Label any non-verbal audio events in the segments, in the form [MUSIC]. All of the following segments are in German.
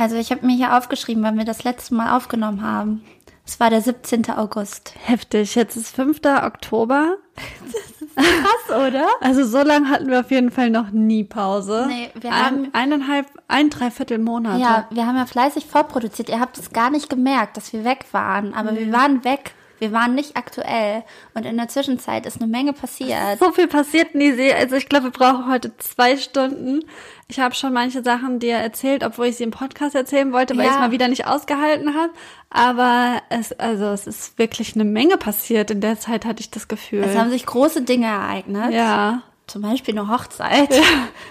Also ich habe mir hier aufgeschrieben, wann wir das letzte Mal aufgenommen haben. Es war der 17. August. Heftig. Jetzt ist 5. Oktober. [LAUGHS] Krass, oder? Also so lange hatten wir auf jeden Fall noch nie Pause. Nee, wir ein, haben- eineinhalb, ein Dreiviertel Monate. Ja, wir haben ja fleißig vorproduziert. Ihr habt es gar nicht gemerkt, dass wir weg waren. Aber wir waren weg. Wir waren nicht aktuell. Und in der Zwischenzeit ist eine Menge passiert. So viel passiert, Nisi. Also ich glaube, wir brauchen heute zwei Stunden. Ich habe schon manche Sachen dir erzählt, obwohl ich sie im Podcast erzählen wollte, weil Ja. ich es mal wieder nicht ausgehalten habe. Aber es, also es ist wirklich eine Menge passiert. In der Zeit hatte ich das Gefühl. Es haben sich große Dinge ereignet. ja. Zum Beispiel eine Hochzeit.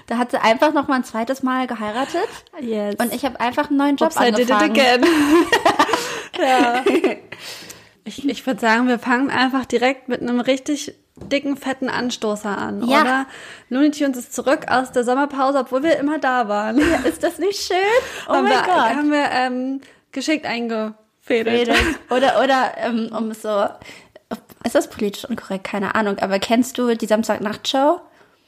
Da hat sie einfach noch mal ein zweites Mal geheiratet. Yes. Und ich habe einfach einen neuen Job Oops, I did it angefangen. again. [LAUGHS] ja. [LAUGHS] Ich, ich würde sagen, wir fangen einfach direkt mit einem richtig dicken, fetten Anstoßer an, Ja. oder? Looney Tunes ist zurück aus der Sommerpause, obwohl wir immer da waren. Ist das nicht schön? [LAUGHS] Oh haben mein wir, Gott. Haben wir ähm, geschickt eingefädelt. [LAUGHS] Oder, oder ähm, um es so, ist das politisch unkorrekt? Keine Ahnung. Aber kennst du die Samstagnacht-Show?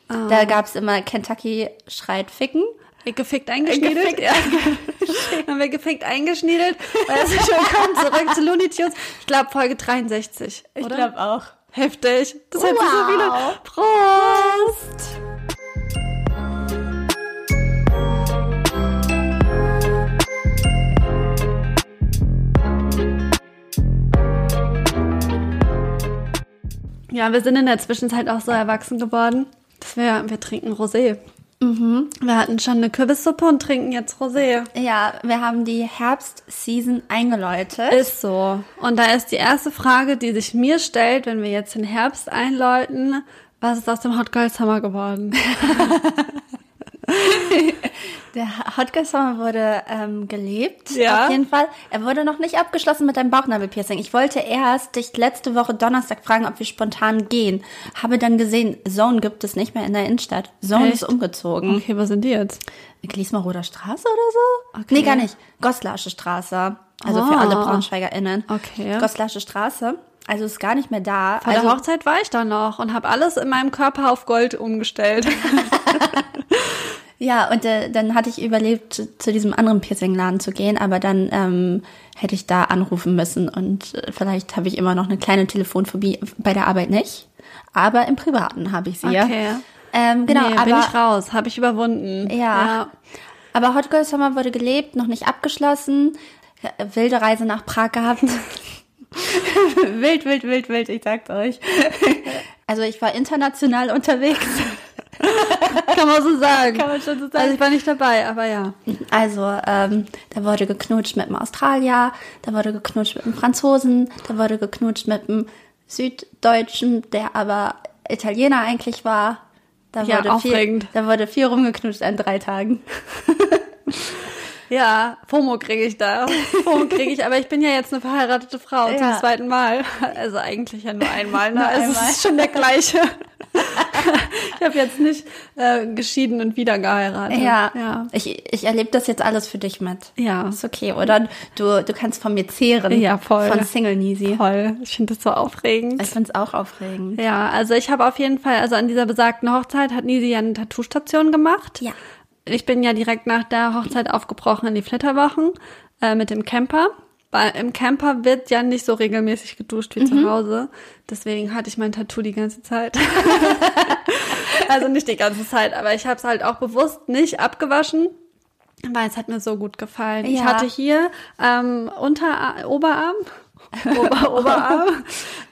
Ah. Da gab's immer Kentucky schreit Ficken. Gefickt eingeschniedelt. Gefickt ja. [LAUGHS] haben wir gefickt eingeschniedelt. Herzlich willkommen zurück zu Looney Tunes. Ich glaube Folge 63, oder? auch. Heftig. Das hat so Wow. viele. Prost! Ja, wir sind in der Zwischenzeit auch so erwachsen geworden, dass wir, wir trinken Rosé. Mhm. Wir hatten schon eine Kürbissuppe und trinken jetzt Rosé. Ja, wir haben die Herbst-Season eingeläutet. Ist so. Und da ist die erste Frage, die sich mir stellt, wenn wir jetzt den Herbst einläuten, was ist aus dem Hot Girl Summer geworden? [LAUGHS] [LAUGHS] Der Hot Girl Summer wurde ähm, gelebt, Ja. auf jeden Fall. Er wurde noch nicht abgeschlossen mit deinem Bauchnabelpiercing. Ich wollte erst dich letzte Woche Donnerstag fragen, ob wir spontan gehen. Habe dann gesehen, Zone gibt es nicht mehr in der Innenstadt. Zone Echt? ist umgezogen. Okay, wo sind die jetzt? Gliesmaroder Straße oder so? Okay. Nee, gar nicht. Goslasche Straße. Also für Ah. alle BraunschweigerInnen. Okay. Goslasche Straße. Also ist gar nicht mehr da. Bei also, der Hochzeit war ich da noch und habe alles in meinem Körper auf Gold umgestellt. [LAUGHS] [LAUGHS] Ja, und äh, dann hatte ich überlebt, zu, zu diesem anderen Piercing-Laden zu gehen, aber dann ähm, hätte ich da anrufen müssen und äh, vielleicht habe ich immer noch eine kleine Telefonphobie bei der Arbeit nicht, aber im Privaten habe ich sie. Okay. Ähm, genau, nee, aber bin ich raus, habe ich überwunden. Ja. Aber Hot Girl Summer wurde gelebt, noch nicht abgeschlossen. Wilde Reise nach Prag gehabt. [LAUGHS] wild, wild, wild, wild, ich sag's euch. Also ich war international unterwegs. [LAUGHS] [LAUGHS] Kann man so sagen. Kann man schon so sagen. Also ich war nicht dabei, aber ja. Also, ähm, da wurde geknutscht mit einem Australier, da wurde geknutscht mit einem Franzosen, da wurde geknutscht mit einem Süddeutschen, der aber Italiener eigentlich war. Da Ja, wurde aufregend. Viel, da wurde viel rumgeknutscht an drei Tagen. Ja, FOMO kriege ich da. FOMO kriege ich, aber ich bin ja jetzt eine verheiratete Frau [LAUGHS] Ja. zum zweiten Mal. Also eigentlich ja nur einmal, ne? Nur also einmal. es ist schon der gleiche. [LAUGHS] ich habe jetzt nicht äh, geschieden und wieder geheiratet. Ja, Ja. ich, ich erlebe das jetzt alles für dich mit. Ja. Ist okay, oder? Du, du kannst von mir zehren. Ja, voll. Von Single Nisi. Toll. Ich finde das so aufregend. Ich find's auch aufregend. Ja, also ich habe auf jeden Fall, also an dieser besagten Hochzeit hat Nisi ja eine Tattoo-Station gemacht. Ja. Ich bin ja direkt nach der Hochzeit aufgebrochen in die Flitterwochen äh, mit dem Camper. Weil im Camper wird ja nicht so regelmäßig geduscht wie zu Hause. Deswegen hatte ich mein Tattoo die ganze Zeit. [LAUGHS] also nicht die ganze Zeit, aber ich habe es halt auch bewusst nicht abgewaschen. Weil es hat mir so gut gefallen. Ich Ja. hatte hier ähm, unter Oberarm, [LAUGHS] Ober, Oberarm,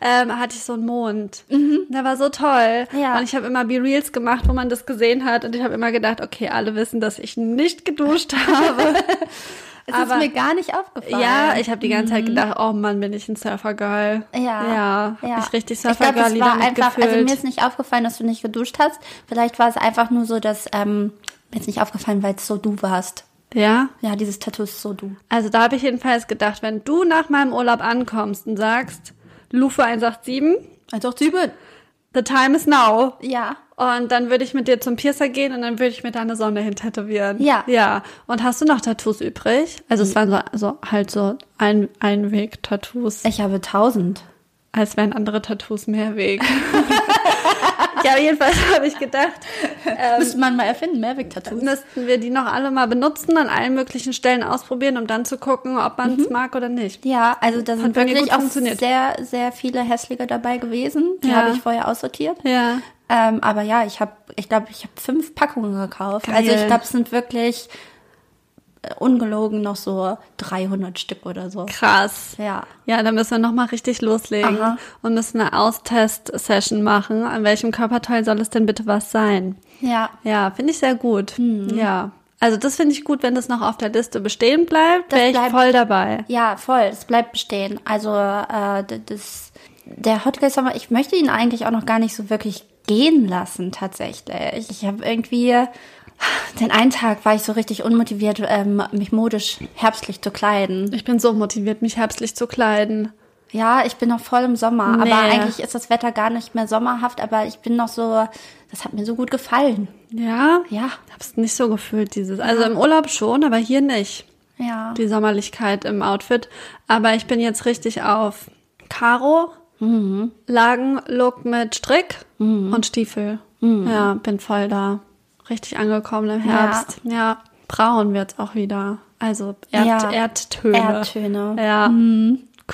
ähm, hatte ich so einen Mond. Der war so toll. Ja. Und ich habe immer B-Reels gemacht, wo man das gesehen hat. Und ich habe immer gedacht, okay, alle wissen, dass ich nicht geduscht [LAUGHS] habe. Es Aber- ist mir gar nicht aufgefallen. ja, ich habe die ganze Zeit gedacht, oh Mann, bin ich ein Surfer-Girl. Ja, Ja, hab ich richtig Surfer-Girl es war einfach, gefühlt. also mir ist nicht aufgefallen, dass du nicht geduscht hast. Vielleicht war es einfach nur so, dass ähm, mir ist nicht aufgefallen, weil es so du warst. ja, Ja, dieses Tattoo ist so du. also da habe ich jedenfalls gedacht, wenn du nach meinem Urlaub ankommst und sagst, Lufe 187, Also auch sieben. The time is now. Ja. Und dann würde ich mit dir zum Piercer gehen und dann würde ich mir da eine Sonne hin tätowieren. Ja. Ja. Und hast du noch Tattoos übrig? Also es waren so, so halt so ein Einweg-Tattoos. Ich habe tausend. als wären andere Tattoos mehr Weg. [LAUGHS] [LAUGHS] ja, jedenfalls habe ich gedacht, Müsste man mal erfinden, Mehrweg-Tattoos. müssten wir die noch alle mal benutzen, an allen möglichen Stellen ausprobieren, um dann zu gucken, ob man es mag oder nicht. Ja, also da sind wirklich auch sehr, sehr viele hässliche dabei gewesen. Die Ja. habe ich vorher aussortiert. Ja. Ähm, aber ja, ich habe, ich glaube, ich habe fünf Packungen gekauft. Geil. Also ich glaube, es sind wirklich ungelogen noch so 300 Stück oder so. Krass. Ja. Ja, da müssen wir nochmal richtig loslegen Aha. und müssen eine Austest-Session machen. An welchem Körperteil soll es denn bitte was sein? Ja. Ja, finde ich sehr gut. Mhm. Ja. Also das finde ich gut, wenn das noch auf der Liste bestehen bleibt, wäre ich bleibt- voll dabei. Ja, voll. Es bleibt bestehen. Also äh, das, der Hot Girl Summer, ich möchte ihn eigentlich auch noch gar nicht so wirklich gehen lassen tatsächlich. Ich habe irgendwie den einen Tag war ich so richtig unmotiviert, ähm, mich modisch herbstlich zu kleiden. Ich bin so motiviert, mich herbstlich zu kleiden. Ja, ich bin noch voll im Sommer, Nee. aber eigentlich ist das Wetter gar nicht mehr sommerhaft, aber ich bin noch so, das hat mir so gut gefallen. Ja? Ja. Hab's nicht so gefühlt, dieses. Also im Urlaub schon, aber hier nicht. Ja. Die Sommerlichkeit im Outfit. Aber ich bin jetzt richtig auf Karo, Lagenlook mit Strick und Stiefel. Ja, bin voll da. Richtig angekommen im Herbst. Ja, braun wird's auch wieder. Also Erd, Ja. Erdtöne. Erdtöne. Ja,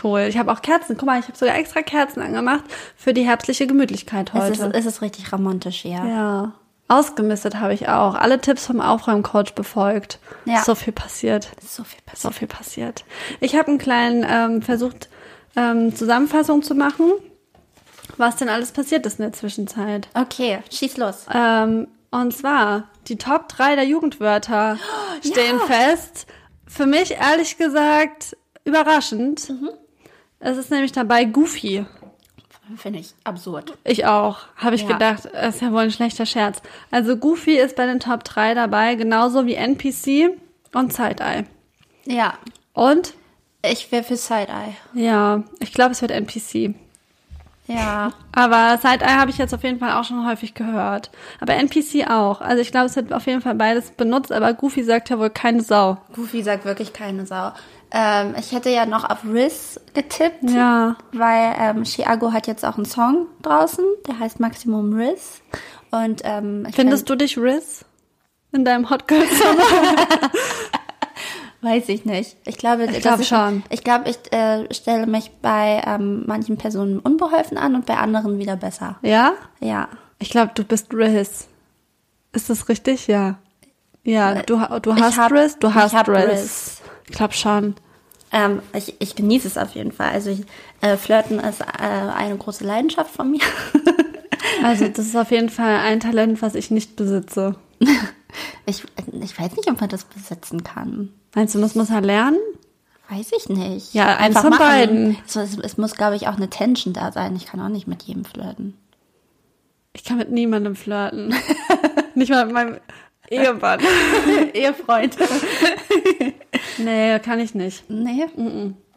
cool. Ich habe auch Kerzen. Guck mal, ich habe sogar extra Kerzen angemacht für die herbstliche Gemütlichkeit Es heute. ist, es ist richtig romantisch hier. Ja. Ausgemistet habe ich auch. Alle Tipps vom Aufräumcoach befolgt. Ja. So viel passiert. So viel passiert. So viel passiert. Ich habe einen kleinen ähm, versucht, ähm, Zusammenfassung zu machen, was denn alles passiert ist in der Zwischenzeit. Okay, schieß los. Ähm, und zwar, die Top 3 der Jugendwörter [GASPS] stehen fest. Für mich ehrlich gesagt überraschend. Es ist nämlich dabei Goofy. Finde ich absurd. Ich auch, habe ich Ja. gedacht. Das ist ja wohl ein schlechter Scherz. Also Goofy ist bei den Top 3 dabei, genauso wie NPC und Side-Eye. Ja, Und? ich wäre für Side-Eye. Ja, ich glaube, es wird NPC. Ja. Aber Side-Eye habe ich jetzt auf jeden Fall auch schon häufig gehört. Aber NPC auch. Also ich glaube, es wird auf jeden Fall beides benutzt, aber Goofy sagt ja wohl keine Sau. Goofy sagt wirklich keine Sau. Ähm, ich hätte ja noch auf Riz getippt, Ja. weil ähm, Chiago hat jetzt auch einen Song draußen, der heißt Maximum Riz. Und ähm, ich Findest du dich Riz? In deinem Hot Girl Summer? [LAUGHS] [LAUGHS] Weiß ich nicht. Ich glaube, das glaub ist- schon. Ich glaube, ich äh, stelle mich bei ähm, manchen Personen unbeholfen an und bei anderen wieder besser. ja? Ja. Ich glaube, du bist Riz. Ist das richtig? Ja. Ja, du, ha- du Ich hast hab- Riz, du ich hast hab Riz. Riz. Ich glaube schon. Ähm, ich, ich genieße es auf jeden Fall. Also ich, äh, Flirten ist äh, eine große Leidenschaft von mir. Also [LAUGHS] das ist auf jeden Fall ein Talent, was ich nicht besitze. [LAUGHS] ich, ich weiß nicht, ob man das besitzen kann. Meinst du, das muss er lernen? Weiß ich nicht. Ja, eins von beiden. So, es, es muss, glaube ich, auch eine Tension da sein. Ich kann auch nicht mit jedem flirten. Ich kann mit niemandem flirten. [LAUGHS] nicht mal mit meinem Ehemann. [LAUGHS] Ehefreund. [LAUGHS] nee, kann ich nicht. nee.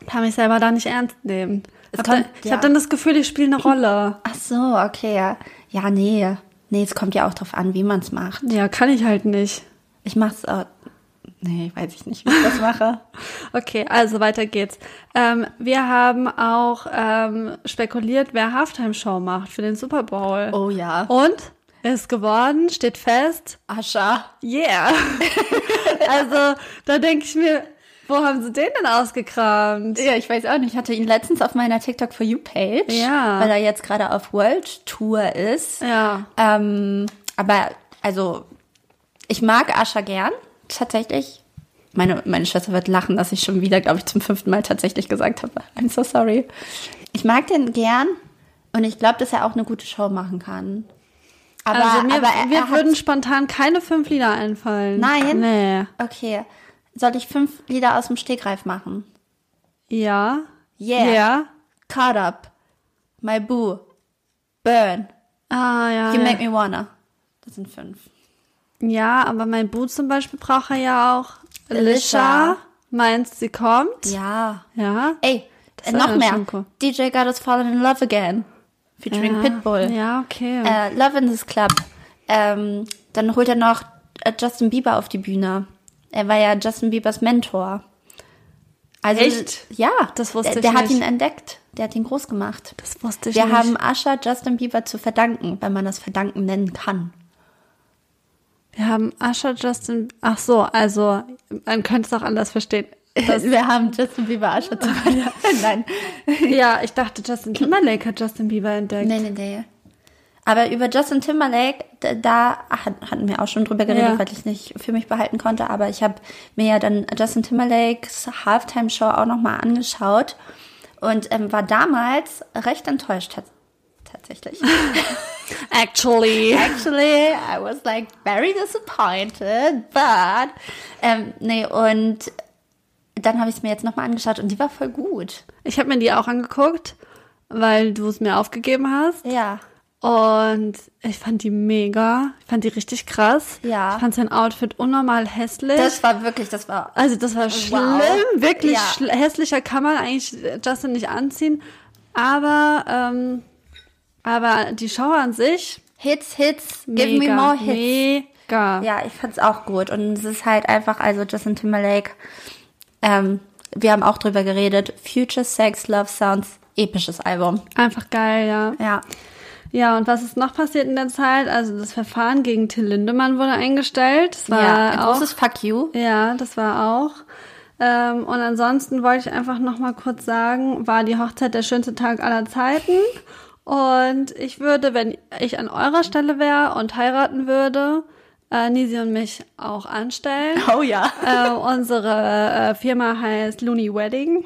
Kann mich selber da nicht ernst nehmen. Es Hab kommt- dann, ich ja. habe dann das Gefühl, ich spiele eine Rolle. Ach so, okay. Ja, nee. Nee, es kommt ja auch drauf an, wie man es macht. Ja, kann ich halt nicht. Ich mach's auch. Nee, weiß ich nicht, wie ich das [LAUGHS] mache. Okay, also weiter geht's. Ähm, wir haben auch ähm, spekuliert, wer Halftime-Show macht für den Super Bowl. Oh ja. Und? Ist geworden, steht fest. Ascha. Yeah. [LAUGHS] also, da denke ich mir, wo haben sie den denn ausgekramt? Ja, ich weiß auch nicht. Ich hatte ihn letztens auf meiner TikTok for You Page, Ja. weil er jetzt gerade auf World Tour ist. Ja. Ähm, aber also ich mag Ascha gern tatsächlich. Meine, meine Schwester wird lachen, dass ich schon wieder, glaube ich, zum fünften Mal tatsächlich gesagt habe. I'm so sorry. Ich mag den gern und ich glaube, dass er auch eine gute Show machen kann. Aber, also mir, aber er, mir er würden spontan keine fünf Lieder einfallen. Nein? Nee. Okay. Soll ich fünf Lieder aus dem Stegreif machen? Ja. Yeah. Ja. Caught Up. My Boo. Burn. Ah, ja. You ja. Make Me Wanna. Das sind fünf. Ja, aber mein Boot zum Beispiel braucht er ja auch. Alicia. Meinst sie kommt? Ja. Ja. Ey, äh, noch mehr. cool. DJ Got Us Fallen in Love Again. Featuring ja. Pitbull. Ja, okay. Äh, Love in this Club. Ähm, dann holt er noch äh, Justin Bieber auf die Bühne. Er war ja Justin Biebers Mentor. Also, Echt? Ja, Das wusste der, ich der hat nicht. ihn entdeckt. Der hat ihn groß gemacht. das wusste ich Wir nicht. haben Asha Justin Bieber zu verdanken, wenn man das verdanken nennen kann. Wir haben Usher, Justin. Ach so, also man könnte es auch anders verstehen. Das, Wir haben Justin Bieber Asche zu [LAUGHS] Nein. ja, ich dachte, Justin Timberlake hat Justin Bieber entdeckt. Nee, nee, nee. Aber über Justin Timberlake, da, da hat- hatten wir auch schon drüber geredet, Ja. weil ich nicht für mich behalten konnte. Aber ich habe mir ja dann Justin Timberlakes Halftime-Show auch nochmal angeschaut und ähm, war damals recht enttäuscht tats- tatsächlich. [LAUGHS] Actually. Actually, I was like very disappointed, but ähm, nee und dann habe ich es mir jetzt nochmal angeschaut und die war voll gut. Ich habe mir die auch angeguckt, weil du es mir aufgegeben hast. Ja. Und ich fand die mega. Ich fand die richtig krass. Ja. Ich fand sein Outfit unnormal hässlich. Das war wirklich, das war also das war schlimm. Wirklich Ja. schl- hässlicher kann man eigentlich Justin nicht anziehen. Aber, ähm, aber die Show an sich, Hits, Hits, give mega, me more Hits. Mega. Ja, ich fand's auch gut. Und es ist halt einfach, also Justin Timberlake, ähm, wir haben auch drüber geredet, Future Sex, Love Sounds, episches Album. Einfach geil, ja. Ja. Ja, und was ist noch passiert in der Zeit? Also das Verfahren gegen Till Lindemann wurde eingestellt. Das war ja, ein auch, großes Fuck you. Ja, das war auch. Ähm, und ansonsten wollte ich einfach noch mal kurz sagen, war die Hochzeit der schönste Tag aller Zeiten. Und ich würde, wenn ich an eurer Stelle wäre und heiraten würde, äh, Nisi und mich auch anstellen. Oh ja. Äh, unsere äh, Firma heißt Looney Wedding.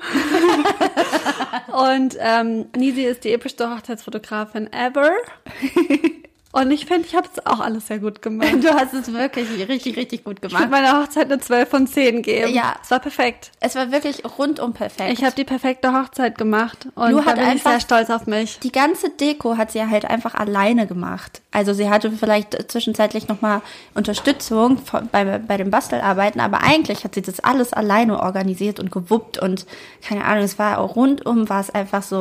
[LAUGHS] und ähm, Nisi ist die epischste Hochzeitsfotografin ever. [LAUGHS] Und ich finde, ich habe es auch alles sehr gut [LAUGHS] gemacht. Du hast es wirklich richtig, richtig gut Ich würde gemacht. meiner Hochzeit eine 12 von 10 geben. Ja. Es war perfekt. Es war wirklich rundum perfekt. Ich habe die perfekte Hochzeit gemacht und Lu da bin ich einfach- sehr stolz auf mich. die ganze Deko hat sie halt einfach alleine gemacht. Also sie hatte vielleicht zwischenzeitlich nochmal Unterstützung von, bei, bei den Bastelarbeiten, aber eigentlich hat sie das alles alleine organisiert und gewuppt und keine Ahnung, es war auch rundum war es einfach so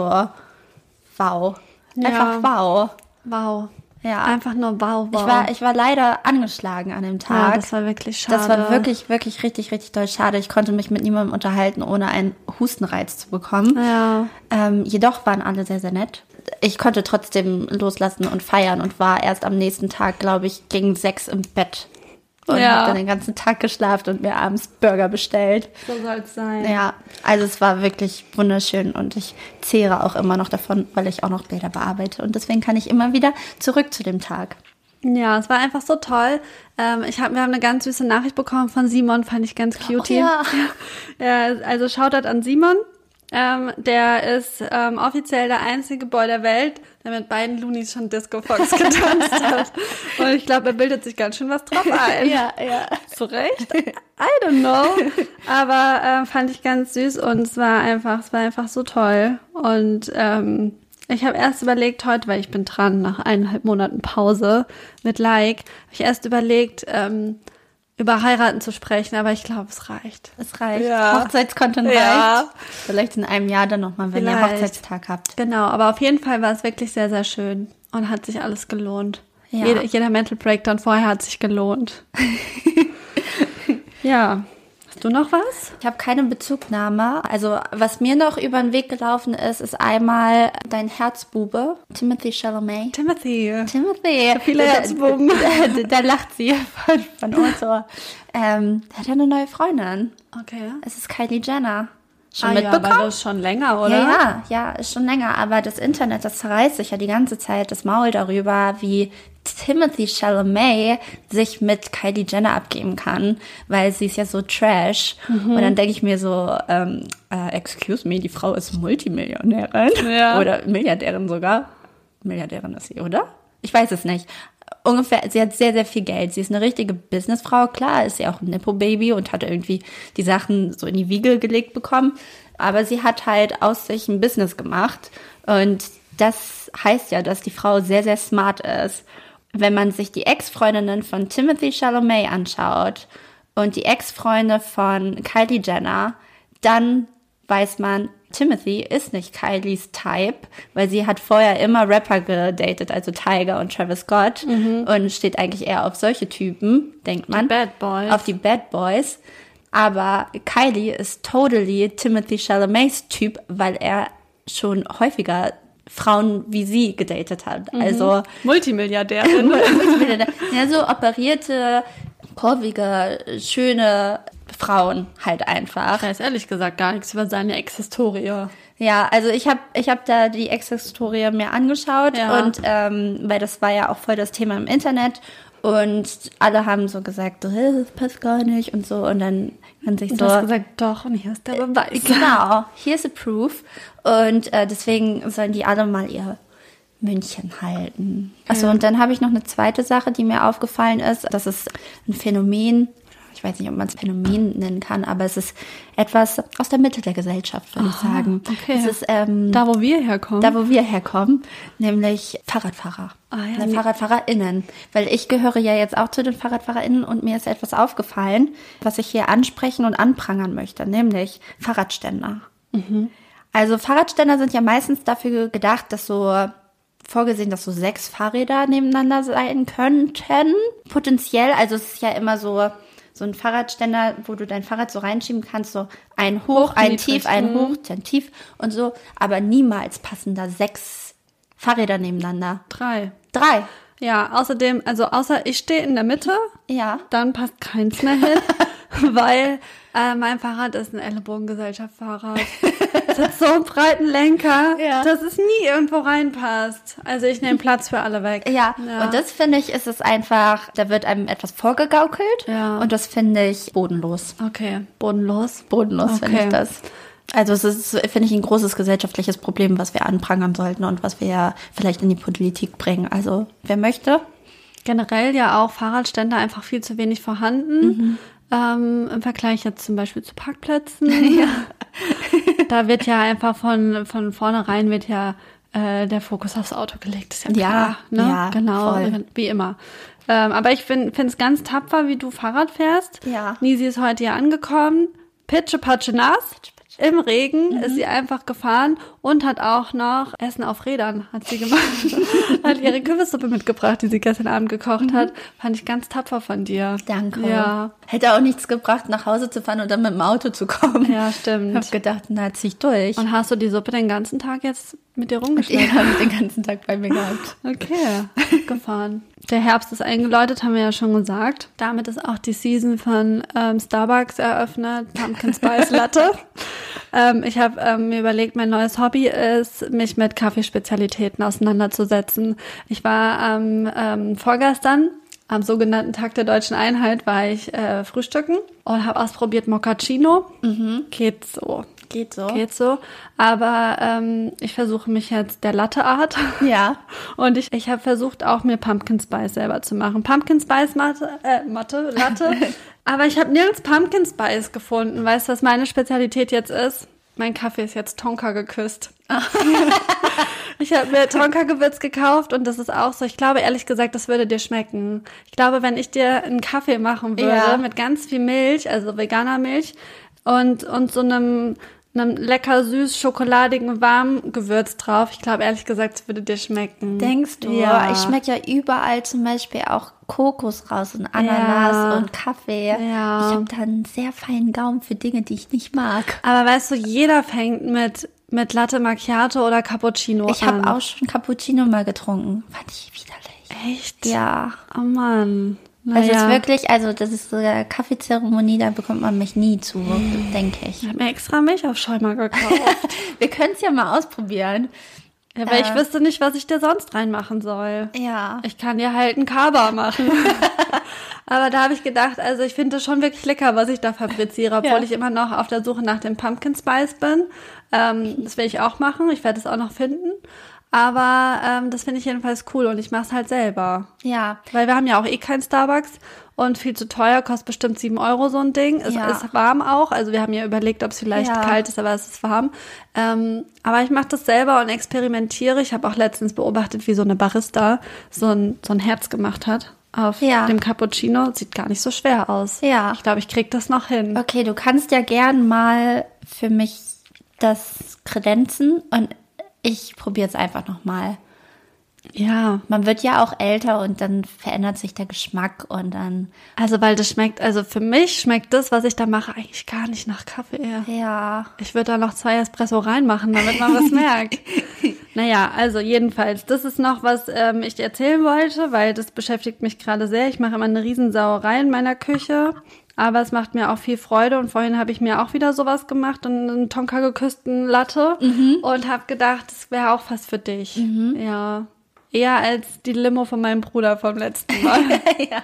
wow. Einfach Ja. wow. Wow. Ja. Einfach nur wow, wow. Ich war, ich war leider angeschlagen an dem ja, Tag. das war wirklich schade. Das war wirklich, wirklich richtig, richtig doll schade. Ich konnte mich mit niemandem unterhalten, ohne einen Hustenreiz zu bekommen. Ja. Ähm, jedoch waren alle sehr, sehr nett. Ich konnte trotzdem loslassen und feiern und war erst am nächsten Tag, glaube ich, gegen sechs im Bett. Und Ja. habe dann den ganzen Tag geschlafen und mir abends Burger bestellt. So soll es sein. Ja, also es war wirklich wunderschön und ich zehre auch immer noch davon, weil ich auch noch Bilder bearbeite. Und deswegen kann ich immer wieder zurück zu dem Tag. Ja, es war einfach so toll. Ähm, ich hab, wir haben eine ganz süße Nachricht bekommen von Simon, fand ich ganz cutie. ja. [LAUGHS] ja, also Shoutout an Simon. Ähm, der ist ähm, offiziell der einzige Boy der Welt, der mit beiden Loonies schon Disco Fox [LAUGHS] getanzt hat. Und ich glaube, er bildet sich ganz schön was drauf ein. ja. Zu Recht? I don't know. Aber ähm, fand ich ganz süß und es war einfach, es war einfach so toll. Und ähm, ich habe erst überlegt heute, weil ich bin dran nach eineinhalb Monaten Pause mit Like, habe ich erst überlegt, ähm, über heiraten zu sprechen, aber ich glaube, es reicht. Es reicht. Ja. Hochzeitscontent Ja. reicht. Vielleicht in einem Jahr dann nochmal, wenn ihr Vielleicht. Hochzeitstag habt. Genau, aber auf jeden Fall war es wirklich sehr, sehr schön und hat sich alles gelohnt. Ja. Jeder, jeder Mental Breakdown vorher hat sich gelohnt. [LAUGHS] ja. Hast du noch was? Ich habe keine Bezugnahme. Also, was mir noch über den Weg gelaufen ist, ist einmal dein Herzbube, Timothy Chalamet. Timothy. Timothy. viele Da- Herzbuben. [LAUGHS] Da, da lacht sie von, von Ohr zu Ohr. Ähm, der hat eine neue Freundin. Okay. Es ist Kylie Jenner. Schon Ah, ja, mitbekommen? aber das ist schon länger, oder? Ja, ja, ja, ist schon länger. Aber das Internet, das zerreißt sich ja die ganze Zeit das Maul darüber, wie Timothy Chalamet sich mit Kylie Jenner abgeben kann, weil sie ist ja so trash. Mhm. Und dann denke ich mir so, ähm, äh, excuse me, die Frau ist Multimillionärin. Ja. Oder Milliardärin sogar. Milliardärin ist sie, oder? Ich weiß es nicht. Ungefähr, sie hat sehr, sehr viel Geld. Sie ist eine richtige Businessfrau. Klar ist sie auch ein Nepo-Baby und hat irgendwie die Sachen so in die Wiege gelegt bekommen. Aber sie hat halt aus sich ein Business gemacht. Und das heißt ja, dass die Frau sehr, sehr smart ist. Wenn man sich die Ex-Freundinnen von Timothy Chalamet anschaut und die Ex-Freunde von Kylie Jenner, dann weiß man, Timothy ist nicht Kylies Type, weil sie hat vorher immer Rapper gedatet, also Tiger und Travis Scott und steht eigentlich eher auf solche Typen, denkt man. Bad Boys. Auf die Bad Boys. Aber Kylie ist totally Timothy Chalamets Typ, weil er schon häufiger Frauen wie sie gedatet hat. Also Multimilliardärin. [LAUGHS] ja, so operierte, kurvige, schöne Frauen halt einfach. Ich weiß ehrlich gesagt gar nichts über seine Ex-Historie. Ja, also ich habe ich hab da die Ex-Historie mir angeschaut Ja. und ähm, weil das war ja auch voll das Thema im Internet und alle haben so gesagt, "Hä, das passt gar nicht und so und dann kann sich so Du hast gesagt, doch, und hier ist der Beweis. [LAUGHS] genau, here's a proof und äh, deswegen sollen die alle mal ihr München halten. Achso, und dann habe ich noch eine zweite Sache, die mir aufgefallen ist. Das ist ein Phänomen. Ich weiß nicht, ob man es Phänomen nennen kann, aber es ist etwas aus der Mitte der Gesellschaft, würde ich sagen. okay. Es ist ähm, Da, wo wir herkommen. da, wo wir herkommen, nämlich Fahrradfahrer. Ah, ja, Ne, nee. FahrradfahrerInnen. Weil ich gehöre ja jetzt auch zu den FahrradfahrerInnen und mir ist etwas aufgefallen, was ich hier ansprechen und anprangern möchte, nämlich Fahrradständer. Mhm. Also Fahrradständer sind ja meistens dafür gedacht, dass so vorgesehen, dass so sechs Fahrräder nebeneinander sein könnten. Potenziell, also es ist ja immer so, so ein Fahrradständer, wo du dein Fahrrad so reinschieben kannst, so ein hoch, ein niedrig, tief, ein mhm. hoch, ein tief und so. Aber niemals passen da sechs Fahrräder nebeneinander. Drei. Drei. Ja, außerdem, also außer ich stehe in der Mitte, Ja. dann passt keins mehr hin, [LAUGHS] weil äh, mein Fahrrad ist ein Ellenbogengesellschaft-Fahrrad. Es hat so einen breiten Lenker, [LAUGHS] Ja. dass es nie irgendwo reinpasst. Also ich nehme Platz für alle weg. Ja, und das finde ich, ist es einfach, da wird einem etwas vorgegaukelt. Ja. Und das finde ich bodenlos. Okay, bodenlos. Bodenlos finde Okay. ich das. Also es ist, finde ich, ein großes gesellschaftliches Problem, was wir anprangern sollten und was wir ja vielleicht in die Politik bringen. Also wer möchte? Generell ja auch Fahrradständer einfach viel zu wenig vorhanden. Ähm, Im Vergleich jetzt zum Beispiel zu Parkplätzen. [LAUGHS] [LAUGHS] da wird ja einfach von, von vornherein wird ja äh, der Fokus aufs Auto gelegt. Ist ja Ja, klar. Ne? ja, genau, voll. wie immer. Ähm, aber ich finde es ganz tapfer, wie du Fahrrad fährst. Ja. Nisi ist heute hier angekommen. Pitsche, patsche, nass. Im Regen Mhm. ist sie einfach gefahren und hat auch noch Essen auf Rädern hat sie gemacht. [LAUGHS] hat ihre Kürbissuppe mitgebracht, die sie gestern Abend gekocht hat. Fand ich ganz tapfer von dir. Mhm. Danke. Ja, Hätte auch nichts gebracht, nach Hause zu fahren und dann mit dem Auto zu kommen. ja, Ich stimmt. habe gedacht, na, zieh ich durch. Und hast du die Suppe den ganzen Tag jetzt mit dir rumgeschleppt? ja, den ganzen Tag bei mir gehabt. [LAUGHS] Okay, gefahren. Der Herbst ist eingeläutet, haben wir ja schon gesagt. Damit ist auch die Season von ähm, Starbucks eröffnet, Pumpkin Spice Latte. [LAUGHS] ähm, ich habe ähm, mir überlegt, mein neues Hobby ist, mich mit Kaffeespezialitäten auseinanderzusetzen. Ich war am ähm, vorgestern am sogenannten Tag der deutschen Einheit war ich äh, frühstücken und habe ausprobiert Moccacino. Geht so. Geht so. Geht so. Aber ähm, ich versuche mich jetzt der Latte-Art. Ja. [LAUGHS] Und ich, ich habe versucht, auch mir Pumpkin Spice selber zu machen. Pumpkin Spice Matte, äh, Matte, Latte. [LAUGHS] Aber ich habe nirgends Pumpkin Spice gefunden. Weißt du, was meine Spezialität jetzt ist? Mein Kaffee ist jetzt Tonka geküsst. [LAUGHS] ich habe mir Tonka-Gewürz gekauft und das ist auch so. Ich glaube ehrlich gesagt, das würde dir schmecken. Ich glaube, wenn ich dir einen Kaffee machen würde Ja. mit ganz viel Milch, also veganer Milch und, und so einem, einem lecker süß schokoladigen warmen Gewürz drauf, ich glaube ehrlich gesagt, es würde dir schmecken. Denkst du? Ja. Ich schmecke ja überall zum Beispiel auch Kokos raus und Ananas Ja. und Kaffee. Ja. Ich habe da einen sehr feinen Gaumen für Dinge, die ich nicht mag. Aber weißt du, jeder fängt mit, mit Latte Macchiato oder Cappuccino Ich an. habe auch schon Cappuccino mal getrunken. Fand ich widerlich. Echt? Ja. Oh Mann. Also Naja. ist wirklich, also das ist so eine Kaffeezeremonie, da bekommt man mich nie zu, denke ich. Ich habe mir extra Milch auf Schäumer gekauft. [LAUGHS] Wir können es ja mal ausprobieren. ja, weil ich Äh. wüsste nicht, was ich dir sonst reinmachen soll. Ja. Ich kann dir halt einen Kaba machen. [LAUGHS] Aber da habe ich gedacht, also ich finde es schon wirklich lecker, was ich da fabriziere, obwohl Ja. ich immer noch auf der Suche nach dem Pumpkin Spice bin. Ähm, das will ich auch machen. Ich werde es auch noch finden. Aber ähm, das finde ich jedenfalls cool und ich mache es halt selber. Ja. Weil wir haben ja auch eh keinen Starbucks und viel zu teuer, kostet bestimmt 7 Euro so ein Ding. Es Ja. ist warm auch, also wir haben ja überlegt, ob es vielleicht Ja. kalt ist, aber es ist warm. Ähm, aber ich mache das selber und experimentiere. Ich habe auch letztens beobachtet, wie so eine Barista so ein, so ein Herz gemacht hat auf Ja. dem Cappuccino. Sieht gar nicht so schwer aus. Ja. Ich glaube, ich krieg das noch hin. Okay, du kannst ja gern mal für mich das kredenzen und ich probiere es einfach nochmal. Ja, Man wird ja auch älter und dann verändert sich der Geschmack und dann, also weil das schmeckt, also für mich schmeckt das, was ich da mache, eigentlich gar nicht nach Kaffee. ja. Ich würde da noch zwei Espresso reinmachen, damit man was merkt. [LAUGHS] Naja, also jedenfalls, das ist noch, was ähm, ich dir erzählen wollte, weil das beschäftigt mich gerade sehr. Ich mache immer eine Riesensauerei in meiner Küche, aber es macht mir auch viel Freude und vorhin habe ich mir auch wieder sowas gemacht und einen Tonka geküssten Latte Mhm. und habe gedacht, das wäre auch was für dich. Ja, eher als die Limo von meinem Bruder vom letzten Mal. [LAUGHS] ja.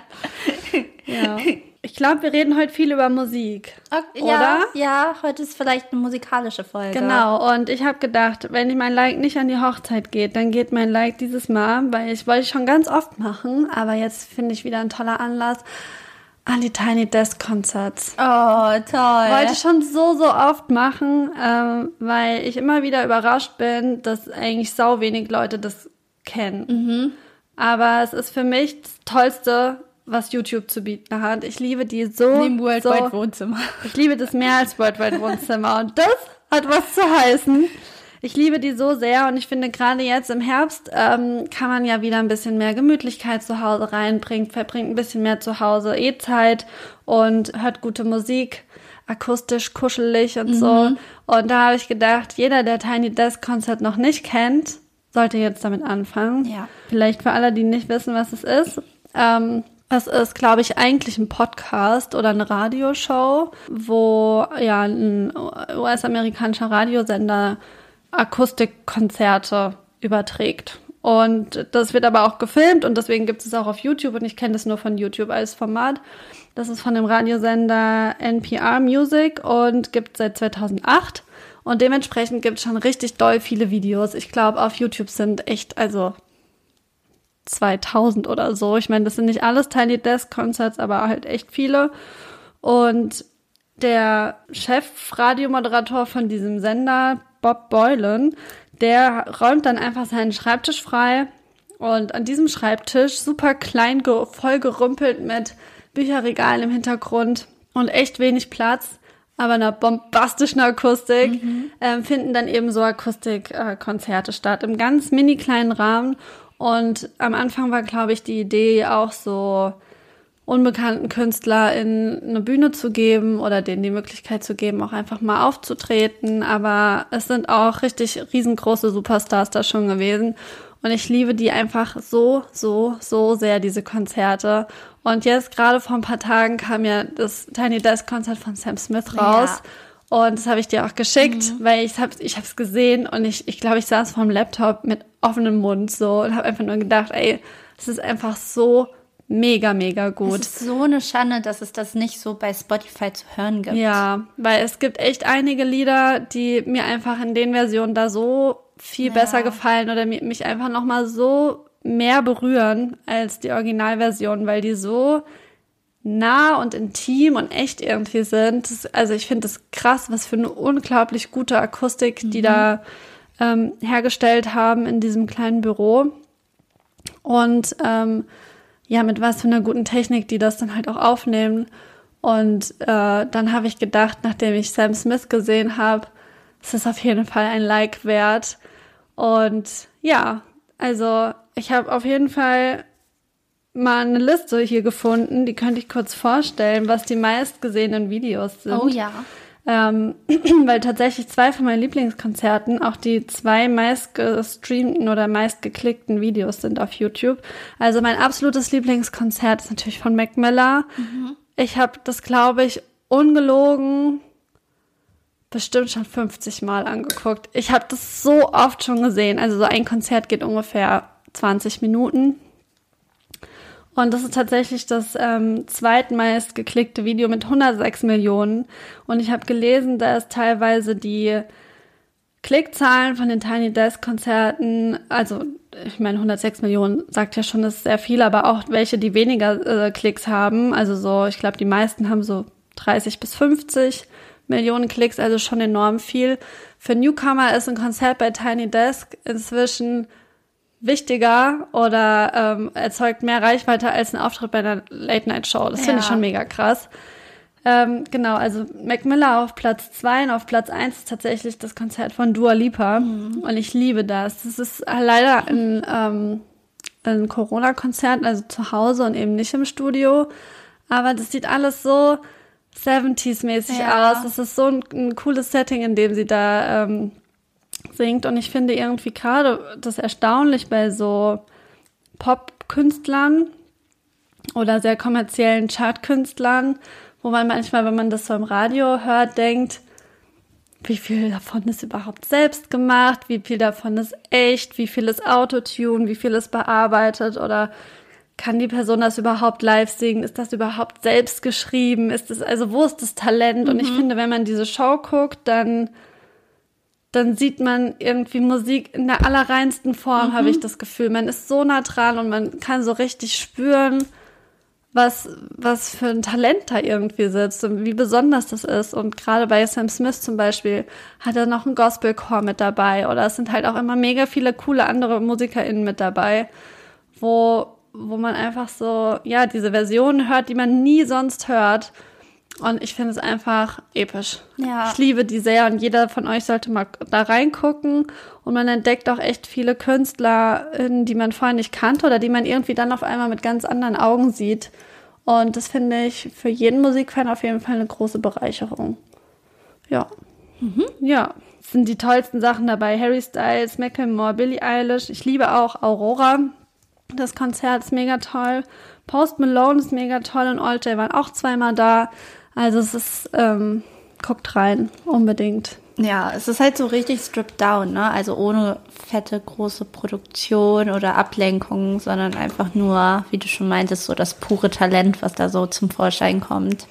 ja. Ich glaube, wir reden heute viel über Musik. Okay, Oder? Ja, ja, heute ist vielleicht eine musikalische Folge. Genau, und ich habe gedacht, wenn mein Like nicht an die Hochzeit geht, dann geht mein Like dieses Mal, weil ich wollte schon ganz oft machen, aber jetzt finde ich wieder ein toller Anlass an die Tiny Desk Concerts. Oh, toll. Wollte ich schon so, so oft machen, ähm, weil ich immer wieder überrascht bin, dass eigentlich sau wenig Leute das kennen. Mhm. Aber es ist für mich das Tollste, was YouTube zu bieten hat. Ich liebe die so. Neben World so, Wide Wohnzimmer. ich liebe das mehr als World Wide Wohnzimmer. Und das hat was zu heißen. Ich liebe die so sehr und ich finde gerade jetzt im Herbst ähm, kann man ja wieder ein bisschen mehr Gemütlichkeit zu Hause reinbringen, verbringt ein bisschen mehr zu Hause E-Zeit und hört gute Musik, akustisch, kuschelig und so. Und da habe ich gedacht, jeder, der Tiny Desk Concert noch nicht kennt, sollte jetzt damit anfangen. Ja. Vielleicht für alle, die nicht wissen, was es ist. Ähm, es ist, glaube ich, eigentlich ein Podcast oder eine Radioshow, wo ja ein US-amerikanischer Radiosender Akustikkonzerte überträgt. Und das wird aber auch gefilmt und deswegen gibt es auch auf YouTube und ich kenne das nur von YouTube als Format. Das ist von dem Radiosender NPR Music und gibt seit 2008 und dementsprechend gibt es schon richtig doll viele Videos. Ich glaube, auf YouTube sind echt, also 2000 oder so. Ich meine, das sind nicht alles Tiny Desk Concerts, aber halt echt viele. Und der Chef-Radiomoderator von diesem Sender, Bob Boylan, der räumt dann einfach seinen Schreibtisch frei. Und an diesem Schreibtisch, super klein, ge- vollgerümpelt mit Bücherregalen im Hintergrund und echt wenig Platz, aber einer bombastischen Akustik, ähm, finden dann eben so Akustikkonzerte statt, im ganz mini kleinen Rahmen. Und am Anfang war, glaube ich, die Idee auch so, unbekannten Künstler in eine Bühne zu geben oder denen die Möglichkeit zu geben, auch einfach mal aufzutreten. Aber es sind auch richtig riesengroße Superstars da schon gewesen. Und ich liebe die einfach so, so, so sehr, diese Konzerte. Und jetzt gerade vor ein paar Tagen kam ja das Tiny Desk Konzert von Sam Smith raus. Und das habe ich dir auch geschickt, weil ich habe ich es gesehen und ich ich glaube, ich saß vor dem Laptop mit offenem Mund so und habe einfach nur gedacht, ey, es ist einfach so mega, mega gut. Es ist so eine Schande, dass es das nicht so bei Spotify zu hören gibt. Ja, weil es gibt echt einige Lieder, die mir einfach in den Versionen da so viel Ja. besser gefallen oder mi- mich einfach noch mal so mehr berühren als die Originalversion, weil die so nah und intim und echt irgendwie sind. Das, also ich finde das krass, was für eine unglaublich gute Akustik die da ähm, hergestellt haben in diesem kleinen Büro. Und ähm, ja, mit was für einer guten Technik die das dann halt auch aufnehmen. Und äh, dann habe ich gedacht, nachdem ich Sam Smith gesehen habe, es ist auf jeden Fall ein Like wert. Und ja, also ich habe auf jeden Fall mal eine Liste hier gefunden, die könnte ich kurz vorstellen, was die meistgesehenen Videos sind. Oh ja. Ähm, [CLEARS THROAT] weil tatsächlich zwei von meinen Lieblingskonzerten auch die zwei meistgestreamten oder meistgeklickten Videos sind auf YouTube. Also mein absolutes Lieblingskonzert ist natürlich von Mac Miller. Ich habe das, glaube ich, ungelogen bestimmt schon 50 Mal angeguckt. Ich habe das so oft schon gesehen. Also so ein Konzert geht ungefähr 20 Minuten. Und das ist tatsächlich das ähm, zweitmeist geklickte Video mit 106 Millionen. Und ich habe gelesen, dass teilweise die Klickzahlen von den Tiny Desk Konzerten, also ich meine 106 Millionen sagt ja schon, das ist sehr viel, aber auch welche, die weniger äh, Klicks haben. Also so, ich glaube, die meisten haben so 30 bis 50 Millionen Klicks, also schon enorm viel. Für Newcomer ist ein Konzert bei Tiny Desk inzwischen wichtiger oder ähm, erzeugt mehr Reichweite als ein Auftritt bei einer Late-Night-Show. Das finde ich Ja. schon mega krass. Ähm, genau, also Mac Miller auf Platz zwei und auf Platz eins ist tatsächlich das Konzert von Dua Lipa. Und ich liebe das. Das ist leider ein, ähm, ein Corona-Konzert, also zu Hause und eben nicht im Studio. Aber das sieht alles so 70s-mäßig Ja. aus. Das ist so ein, ein cooles Setting, in dem sie da ähm, singt. Und ich finde irgendwie gerade das erstaunlich bei so Pop-Künstlern oder sehr kommerziellen Chartkünstlern, wo man manchmal, wenn man das so im Radio hört, denkt, wie viel davon ist überhaupt selbst gemacht, wie viel davon ist echt, wie viel ist Autotune, wie viel ist bearbeitet oder kann die Person das überhaupt live singen? Ist das überhaupt selbst geschrieben? Ist es, also wo ist das Talent? Mhm. Und ich mhm. finde, wenn man diese Show guckt, dann, dann sieht man irgendwie Musik in der allerreinsten Form, mhm. habe ich das Gefühl. Man ist so nah dran und man kann so richtig spüren, was, was für ein Talent da irgendwie sitzt und wie besonders das ist. Und gerade bei Sam Smith zum Beispiel hat er noch einen Gospelchor mit dabei oder es sind halt auch immer mega viele coole andere MusikerInnen mit dabei, wo, wo man einfach so, ja, diese Versionen hört, die man nie sonst hört. Und ich finde es einfach episch. Ja. Ich liebe die sehr und jeder von euch sollte mal da reingucken. Und man entdeckt auch echt viele Künstler, die man vorher nicht kannte oder die man irgendwie dann auf einmal mit ganz anderen Augen sieht. Und das finde ich für jeden Musikfan auf jeden Fall eine große Bereicherung. Ja. Mhm. Ja. Das sind die tollsten Sachen dabei. Harry Styles, Macklemore, Billie Eilish. Ich liebe auch Aurora. Das Konzert ist mega toll. Post Malone ist mega toll und All J waren auch zweimal da. Also es ist, ähm, guckt rein, unbedingt. Ja, es ist halt so richtig stripped down, ne? Also ohne fette große Produktion oder Ablenkung, sondern einfach nur, wie du schon meintest, so das pure Talent, was da so zum Vorschein kommt.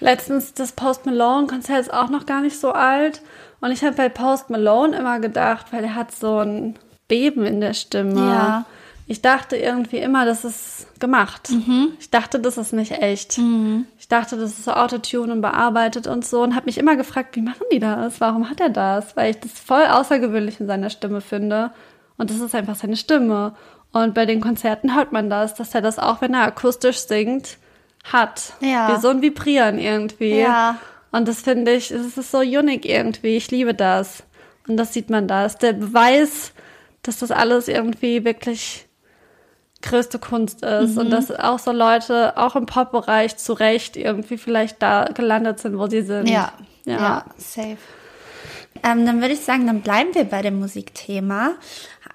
Letztens das Post Malone Konzert ist auch noch gar nicht so alt und ich habe bei Post Malone immer gedacht, weil er hat so ein Beben in der Stimme. Ja. Ich dachte irgendwie immer, das ist gemacht. Mhm. Ich dachte, das ist nicht echt. Mhm. Ich dachte, das ist so Autotune und bearbeitet und so und habe mich immer gefragt, wie machen die das? Warum hat er das? Weil ich das voll außergewöhnlich in seiner Stimme finde. Und das ist einfach seine Stimme. Und bei den Konzerten hört man das, dass er das auch, wenn er akustisch singt, hat. Ja. Wie so ein Vibrieren irgendwie. Ja. Und das finde ich, es ist so unique irgendwie. Ich liebe das. Und das sieht man da. Das ist der Beweis, dass das alles irgendwie wirklich größte Kunst ist mhm. und dass auch so Leute auch im Pop-Bereich zu Recht irgendwie vielleicht da gelandet sind, wo sie sind. Ja, ja, ja safe. Ähm, dann würde ich sagen, dann bleiben wir bei dem Musikthema.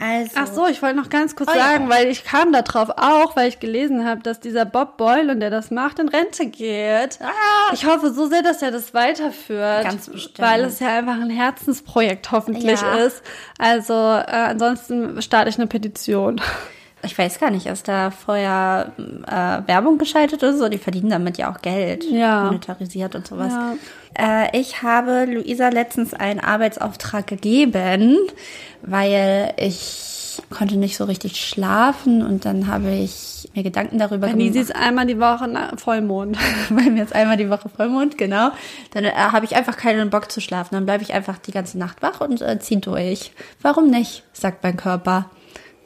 Also. Ach so, ich wollte noch ganz kurz oh, sagen, ja. weil ich kam da drauf auch, weil ich gelesen habe, dass dieser Bob Boylan, der das macht, in Rente geht. Ah. Ich hoffe so sehr, dass er das weiterführt. Ganz bestimmt. Weil es ja einfach ein Herzensprojekt hoffentlich ja. ist. Also äh, ansonsten starte ich eine Petition ich weiß gar nicht, ist da vorher äh, Werbung geschaltet oder so? Die verdienen damit ja auch Geld, ja. monetarisiert und sowas. Ja. Äh, ich habe Luisa letztens einen Arbeitsauftrag gegeben, weil ich konnte nicht so richtig schlafen und dann habe ich mir Gedanken darüber gemacht. Bei ist einmal die Woche na, Vollmond. [LAUGHS] Bei mir ist einmal die Woche Vollmond, genau. Dann äh, habe ich einfach keinen Bock zu schlafen. Dann bleibe ich einfach die ganze Nacht wach und äh, ziehe durch. Warum nicht, sagt mein Körper.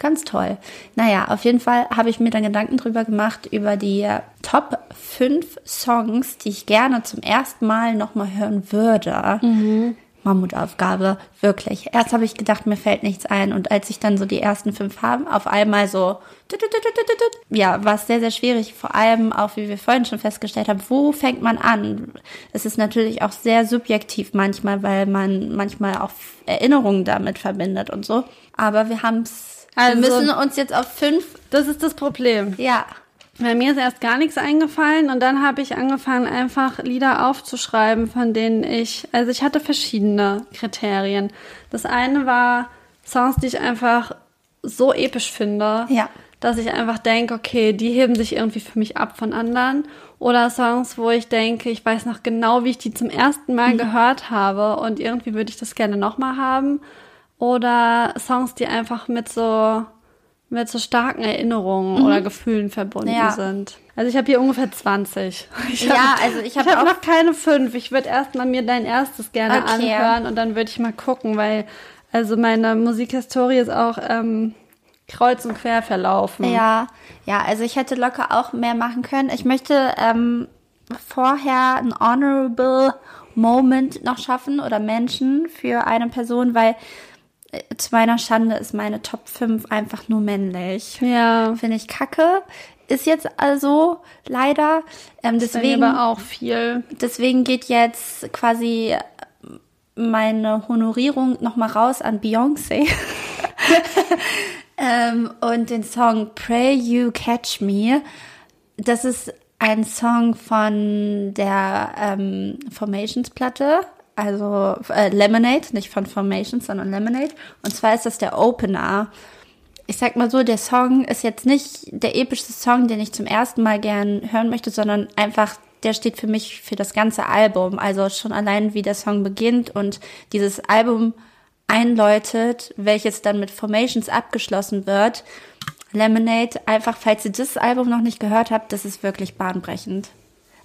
Ganz toll. Naja, auf jeden Fall habe ich mir dann Gedanken drüber gemacht, über die Top 5 Songs, die ich gerne zum ersten Mal nochmal hören würde. Mhm. Mammutaufgabe, wirklich. Erst habe ich gedacht, mir fällt nichts ein. Und als ich dann so die ersten fünf haben, auf einmal so, ja, war es sehr, sehr schwierig. Vor allem auch, wie wir vorhin schon festgestellt haben, wo fängt man an? Es ist natürlich auch sehr subjektiv manchmal, weil man manchmal auch Erinnerungen damit verbindet und so. Aber wir haben es also, wir müssen uns jetzt auf fünf. Das ist das Problem. Ja. Bei mir ist erst gar nichts eingefallen und dann habe ich angefangen, einfach Lieder aufzuschreiben, von denen ich, also ich hatte verschiedene Kriterien. Das eine war Songs, die ich einfach so episch finde, ja. dass ich einfach denke, okay, die heben sich irgendwie für mich ab von anderen. Oder Songs, wo ich denke, ich weiß noch genau, wie ich die zum ersten Mal mhm. gehört habe und irgendwie würde ich das gerne nochmal haben oder Songs, die einfach mit so mit so starken Erinnerungen mhm. oder Gefühlen verbunden ja. sind. Also ich habe hier ungefähr 20. [LAUGHS] Ich ja, hab, also ich habe hab noch keine fünf. Ich würde erstmal mir dein erstes gerne okay. anhören und dann würde ich mal gucken, weil also meine Musikhistorie ist auch ähm, kreuz und quer verlaufen. Ja, ja, also ich hätte locker auch mehr machen können. Ich möchte ähm, vorher ein honorable Moment noch schaffen oder Menschen für eine Person, weil zu meiner Schande ist meine Top 5 einfach nur männlich. Ja. Finde ich kacke. Ist jetzt also leider. Ähm, deswegen aber auch viel. Deswegen geht jetzt quasi meine Honorierung nochmal raus an Beyoncé. [LAUGHS] ähm, und den Song Pray You Catch Me. Das ist ein Song von der ähm, Formations-Platte, also äh, Lemonade, nicht von Formations, sondern Lemonade. Und zwar ist das der Opener. Ich sag mal so, der Song ist jetzt nicht der epischste Song, den ich zum ersten Mal gern hören möchte, sondern einfach, der steht für mich für das ganze Album. Also schon allein, wie der Song beginnt und dieses Album einläutet, welches dann mit Formations abgeschlossen wird. Lemonade, einfach, falls ihr das Album noch nicht gehört habt, das ist wirklich bahnbrechend.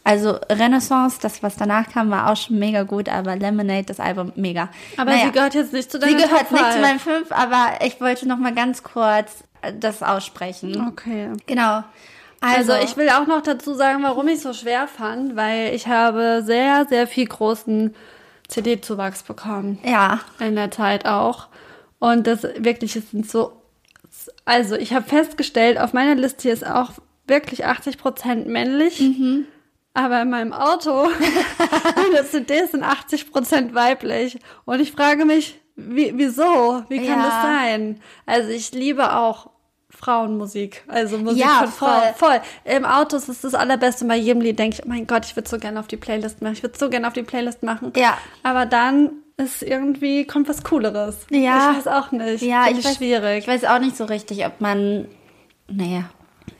Also Renaissance, das was danach kam, war auch schon mega gut, aber Lemonade, das Album, mega. Aber naja, sie gehört jetzt nicht zu deinen Sie gehört nicht zu meinen fünf, aber ich wollte noch mal ganz kurz das aussprechen. Okay. Genau. Also, also ich will auch noch dazu sagen, warum ich so schwer fand, weil ich habe sehr, sehr viel großen CD-Zuwachs bekommen. Ja. In der Zeit auch. Und das wirklich, es sind so, also ich habe festgestellt, auf meiner Liste hier ist auch wirklich 80 Prozent männlich. Mhm. Aber in meinem Auto, [LAUGHS] meine CDs sind 80 Prozent weiblich. Und ich frage mich, wie, wieso? Wie kann ja. das sein? Also ich liebe auch Frauenmusik, also Musik ja, von voll. Frauen. Voll. Im Auto ist es das Allerbeste. Bei jedem Lied denke ich, oh mein Gott, ich würde so gerne auf die Playlist machen. Ich würde so gerne auf die Playlist machen. Ja. Aber dann ist irgendwie, kommt was Cooleres. Ja. Ich weiß auch nicht. Ja, Find ich weiß, schwierig. Ich weiß auch nicht so richtig, ob man, naja,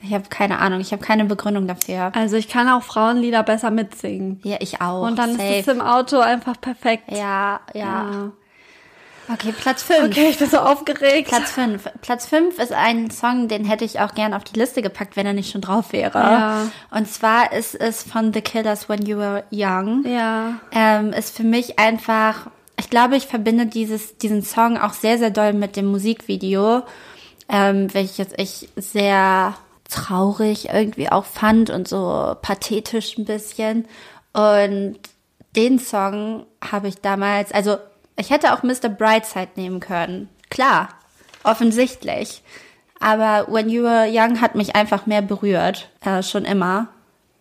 ich habe keine Ahnung, ich habe keine Begründung dafür. Also ich kann auch Frauenlieder besser mitsingen. Ja, ich auch. Und dann Safe. ist es im Auto einfach perfekt. Ja, ja. ja. Okay, Platz 5. Okay, ich bin so aufgeregt. Platz 5. Platz 5 ist ein Song, den hätte ich auch gern auf die Liste gepackt, wenn er nicht schon drauf wäre. Ja. Und zwar ist es von The Killers When You Were Young. Ja. Ähm, ist für mich einfach, ich glaube, ich verbinde dieses, diesen Song auch sehr, sehr doll mit dem Musikvideo, ähm, welches ich sehr traurig irgendwie auch fand und so pathetisch ein bisschen. Und den Song habe ich damals, also ich hätte auch Mr. Brightside nehmen können. Klar, offensichtlich. Aber When You Were Young hat mich einfach mehr berührt, äh, schon immer.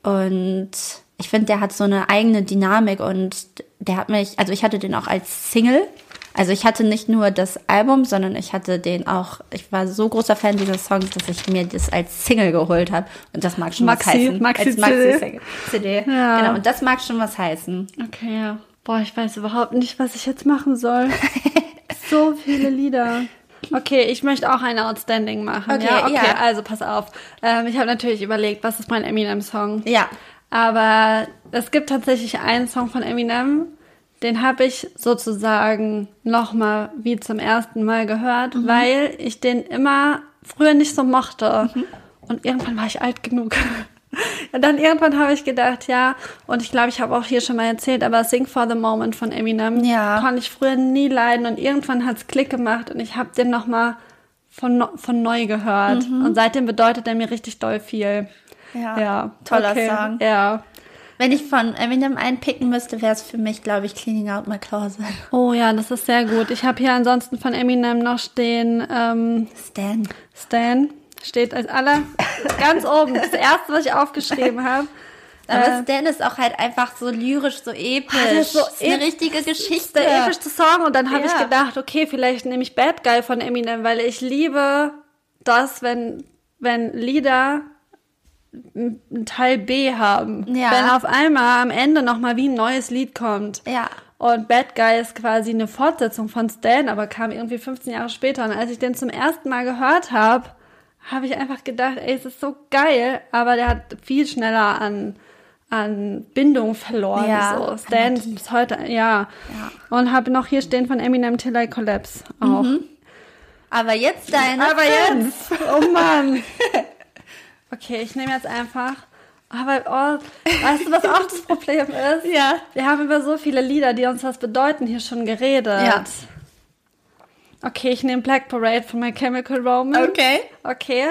Und ich finde, der hat so eine eigene Dynamik und der hat mich, also ich hatte den auch als Single. Also ich hatte nicht nur das Album, sondern ich hatte den auch, ich war so großer Fan dieses Songs, dass ich mir das als Single geholt habe. Und das mag schon Maxi, was heißen. Maxi als Maxi CD. Ja. Genau, und das mag schon was heißen. Okay, ja. Boah, ich weiß überhaupt nicht, was ich jetzt machen soll. [LAUGHS] so viele Lieder. Okay, ich möchte auch eine Outstanding machen. Okay, ja, okay, ja. also pass auf. Ähm, ich habe natürlich überlegt, was ist mein Eminem-Song? Ja. Aber es gibt tatsächlich einen Song von Eminem, den habe ich sozusagen nochmal wie zum ersten Mal gehört, mhm. weil ich den immer früher nicht so mochte. Mhm. Und irgendwann war ich alt genug. [LAUGHS] Und dann irgendwann habe ich gedacht, ja, und ich glaube, ich habe auch hier schon mal erzählt, aber Sing for the Moment von Eminem ja. konnte ich früher nie leiden und irgendwann hat es Klick gemacht und ich habe den nochmal von, von neu gehört. Mhm. Und seitdem bedeutet er mir richtig doll viel. Ja, ja. toller okay. Song. Ja. Wenn ich von Eminem einpicken müsste, wäre es für mich, glaube ich, Cleaning Out My Closet. Oh ja, das ist sehr gut. Ich habe hier ansonsten von Eminem noch stehen ähm, Stan. Stan. Steht als aller ganz oben. Das erste, was ich aufgeschrieben habe. Aber äh, Stan ist auch halt einfach so lyrisch, so episch. Ah, das ist, so ist eine richtige Geschichte. Der epischste Song. Und dann habe ja. ich gedacht, okay, vielleicht nehme ich Bad Guy von Eminem, weil ich liebe das, wenn, wenn Lieder ein Teil B haben. Ja. Wenn auf einmal am Ende nochmal wie ein neues Lied kommt. Ja. Und Bad Guy ist quasi eine Fortsetzung von Stan, aber kam irgendwie 15 Jahre später. Und als ich den zum ersten Mal gehört habe, habe ich einfach gedacht, ey, es ist so geil, aber der hat viel schneller an, an Bindung verloren. Ja, so. Stan bis heute, ja. ja. Und habe noch hier stehen von Eminem Till I Collapse auch. Mhm. Aber jetzt deine Aber fünf. jetzt, oh Mann. [LAUGHS] Okay, ich nehme jetzt einfach aber oh, weißt du, was auch das Problem ist? [LAUGHS] Ja. Wir haben über so viele Lieder, die uns was bedeuten, hier schon geredet. Ja. Okay, ich nehme Black Parade von My Chemical Romance. Okay. Okay,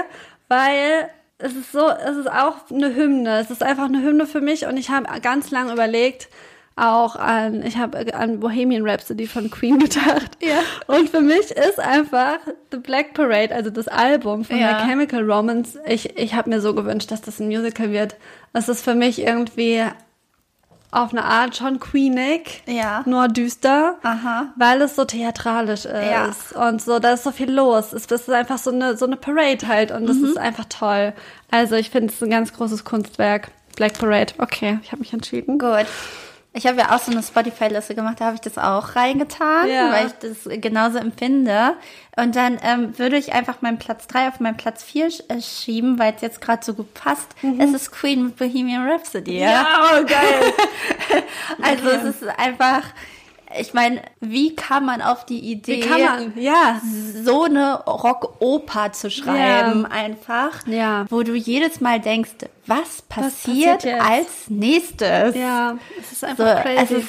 weil es ist so, es ist auch eine Hymne. Es ist einfach eine Hymne für mich und ich habe ganz lange überlegt, auch an, ich habe an Bohemian Rhapsody von Queen [LAUGHS] gedacht. Ja. Und für mich ist einfach The Black Parade, also das Album von ja. My Chemical Romance, ich, ich habe mir so gewünscht, dass das ein Musical wird. Es ist für mich irgendwie auf eine Art schon queenig, Ja. nur düster, Aha. weil es so theatralisch ist Ja. und so, da ist so viel los. Es ist einfach so eine, so eine Parade halt und Mhm. das ist einfach toll. Also ich finde es ein ganz großes Kunstwerk. Black Parade. Okay, ich habe mich entschieden. Gut. Ich habe ja auch so eine Spotify-Liste gemacht, da habe ich das auch reingetan, Ja. weil ich das genauso empfinde. Und dann ähm, würde ich einfach meinen Platz 3 auf meinen Platz 4 sch äh, schieben, weil es jetzt gerade so gut passt. Es ist Queen mit Bohemian Rhapsody. oh, geil. [LAUGHS] Also es ist einfach, ich meine, wie kann man auf die Idee, Wie kann man? Ja. so eine Rockoper zu schreiben, einfach, Ja. wo du jedes Mal denkst, was passiert passiert, jetzt? als nächstes? Ja, es ist So, einfach es, crazy. ist,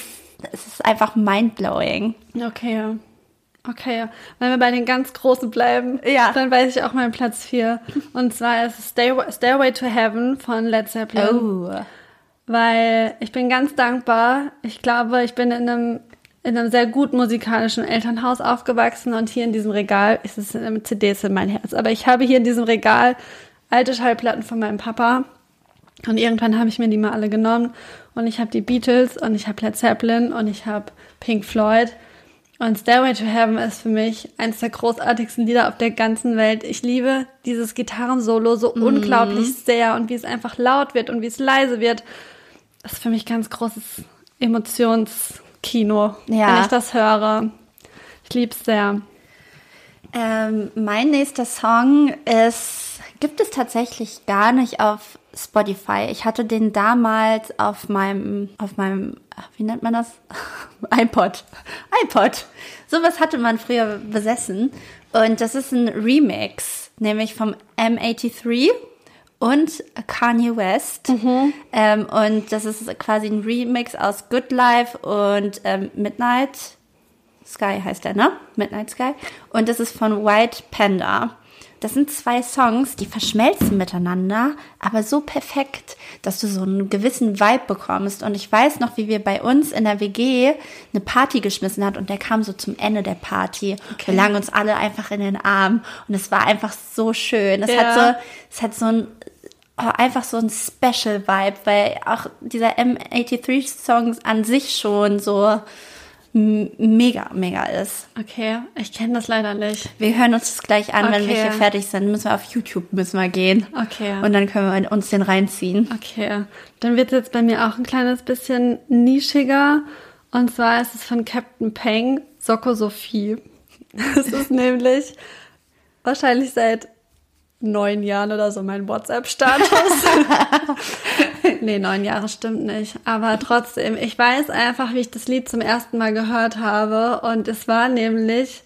es ist einfach mindblowing. Okay. Okay, wenn wir bei den ganz Großen bleiben, Ja. dann weiß ich auch meinen Platz 4. Und zwar ist es Stairway, Stairway to Heaven von Led Zeppelin. Oh. Weil ich bin ganz dankbar. Ich glaube, ich bin in einem, in einem sehr gut musikalischen Elternhaus aufgewachsen und hier in diesem Regal ist es mit CDs in mein Herz. Aber ich habe hier in diesem Regal alte Schallplatten von meinem Papa. Und irgendwann habe ich mir die mal alle genommen. Und ich habe die Beatles und ich habe Led Zeppelin und ich habe Pink Floyd. Und Stairway to Heaven ist für mich eines der großartigsten Lieder auf der ganzen Welt. Ich liebe dieses Gitarrensolo so unglaublich sehr und wie es einfach laut wird und wie es leise wird. Das ist für mich ganz großes Emotionskino, Ja. wenn ich das höre. Ich liebe es sehr. Ähm, mein nächster Song ist, gibt es tatsächlich gar nicht auf Spotify. Ich hatte den damals auf meinem, auf meinem, wie nennt man das? [LAUGHS] iPod. iPod. Sowas hatte man früher besessen. Und das ist ein Remix, nämlich vom M83 und Kanye West. Ähm, und das ist quasi ein Remix aus Good Life und ähm, Midnight Sky heißt der, ne? Midnight Sky. Und das ist von White Panda. Das sind zwei Songs, die verschmelzen miteinander, aber so perfekt, dass du so einen gewissen Vibe bekommst. Und ich weiß noch, wie wir bei uns in der WG eine Party geschmissen hat und der kam so zum Ende der Party. Wir lagen uns alle einfach in den Arm und es war einfach so schön. Es Ja. hat so, es hat so ein oh, einfach so ein Special Vibe, weil auch dieser M83-Song an sich schon so mega, mega ist. Okay, ich kenne das leider nicht. Wir hören uns das gleich an, wenn wir Okay. hier fertig sind. Müssen wir auf YouTube müssen wir gehen. Okay. Und dann können wir uns den reinziehen. Okay, dann wird es jetzt bei mir auch ein kleines bisschen nischiger. Und zwar ist es von Captain Peng, Soko Sophie. [LAUGHS] Das ist nämlich wahrscheinlich seit neun Jahren oder so mein WhatsApp-Status. [LAUGHS] [LAUGHS] nee, neun Jahre stimmt nicht. Aber trotzdem, ich weiß einfach, wie ich das Lied zum ersten Mal gehört habe. Und es war nämlich,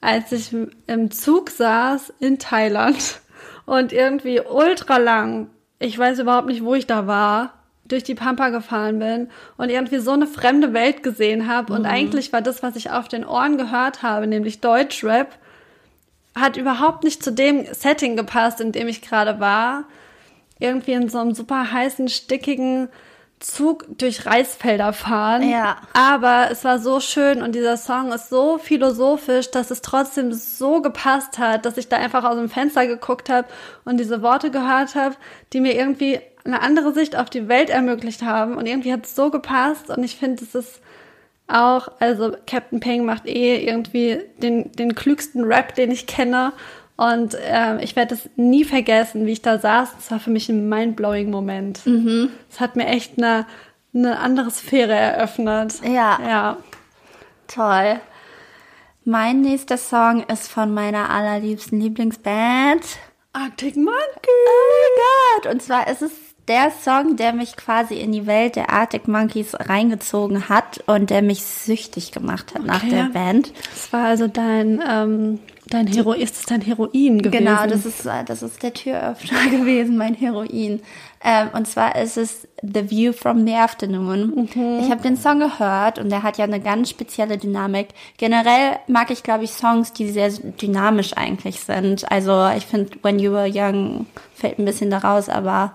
als ich im Zug saß in Thailand und irgendwie ultra lang, ich weiß überhaupt nicht, wo ich da war, durch die Pampa gefahren bin und irgendwie so eine fremde Welt gesehen habe. Und eigentlich war das, was ich auf den Ohren gehört habe, nämlich Deutschrap, hat überhaupt nicht zu dem Setting gepasst, in dem ich gerade war. Irgendwie in so einem super heißen, stickigen Zug durch Reisfelder fahren. Ja. Aber es war so schön und dieser Song ist so philosophisch, dass es trotzdem so gepasst hat, dass ich da einfach aus dem Fenster geguckt habe und diese Worte gehört habe, die mir irgendwie eine andere Sicht auf die Welt ermöglicht haben. Und irgendwie hat es so gepasst und ich finde, es ist auch, also Captain Peng macht eh irgendwie den, den klügsten Rap, den ich kenne. Und ähm, ich werde es nie vergessen, wie ich da saß. Das war für mich ein mindblowing Moment. Es hat mir echt eine, eine andere Sphäre eröffnet. Ja. Ja. Toll. Mein nächster Song ist von meiner allerliebsten Lieblingsband. Arctic Monkey. Oh mein Gott! Und zwar ist es der Song, der mich quasi in die Welt der Arctic Monkeys reingezogen hat und der mich süchtig gemacht hat nach Okay. der Band. Das war also dein, ähm, dein Hero, ist es dein Heroin gewesen? Genau, das ist, äh, das ist der Türöffner [LAUGHS] gewesen, mein Heroin. Ähm, und zwar ist es The View from the Afternoon. Ich habe den Song gehört und der hat ja eine ganz spezielle Dynamik. Generell mag ich, glaube ich, Songs, die sehr dynamisch eigentlich sind. Also ich finde When You Were Young fällt ein bisschen daraus, aber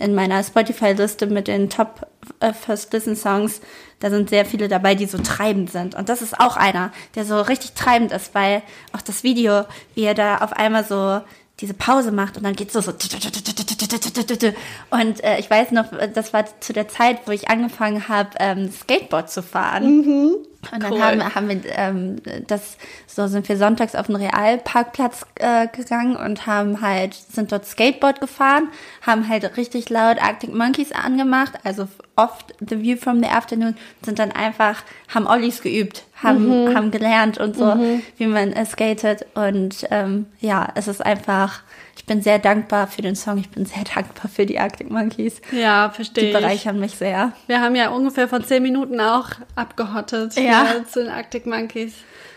in meiner Spotify-Liste mit den Top äh, First Listen Songs, da sind sehr viele dabei, die so treibend sind. Und das ist auch einer, der so richtig treibend ist, weil auch das Video, wie er da auf einmal so diese Pause macht und dann geht's so so und äh, ich weiß noch, das war zu der Zeit, wo ich angefangen habe, ähm, Skateboard zu fahren. Und dann Cool. haben, haben wir ähm, das, so sind wir sonntags auf den Realparkplatz äh, gegangen und haben halt, sind dort Skateboard gefahren, haben halt richtig laut Arctic Monkeys angemacht, also oft The View from the Afternoon, sind dann einfach, haben Ollies geübt, haben, haben gelernt und so, wie man skatet. Und ähm, ja, es ist einfach, ich bin sehr dankbar für den Song, ich bin sehr dankbar für die Arctic Monkeys. Ja, Die verstehe ich. bereichern mich sehr. Wir haben ja ungefähr vor zehn Minuten auch abgehottet Ja. zu den Arctic Monkeys.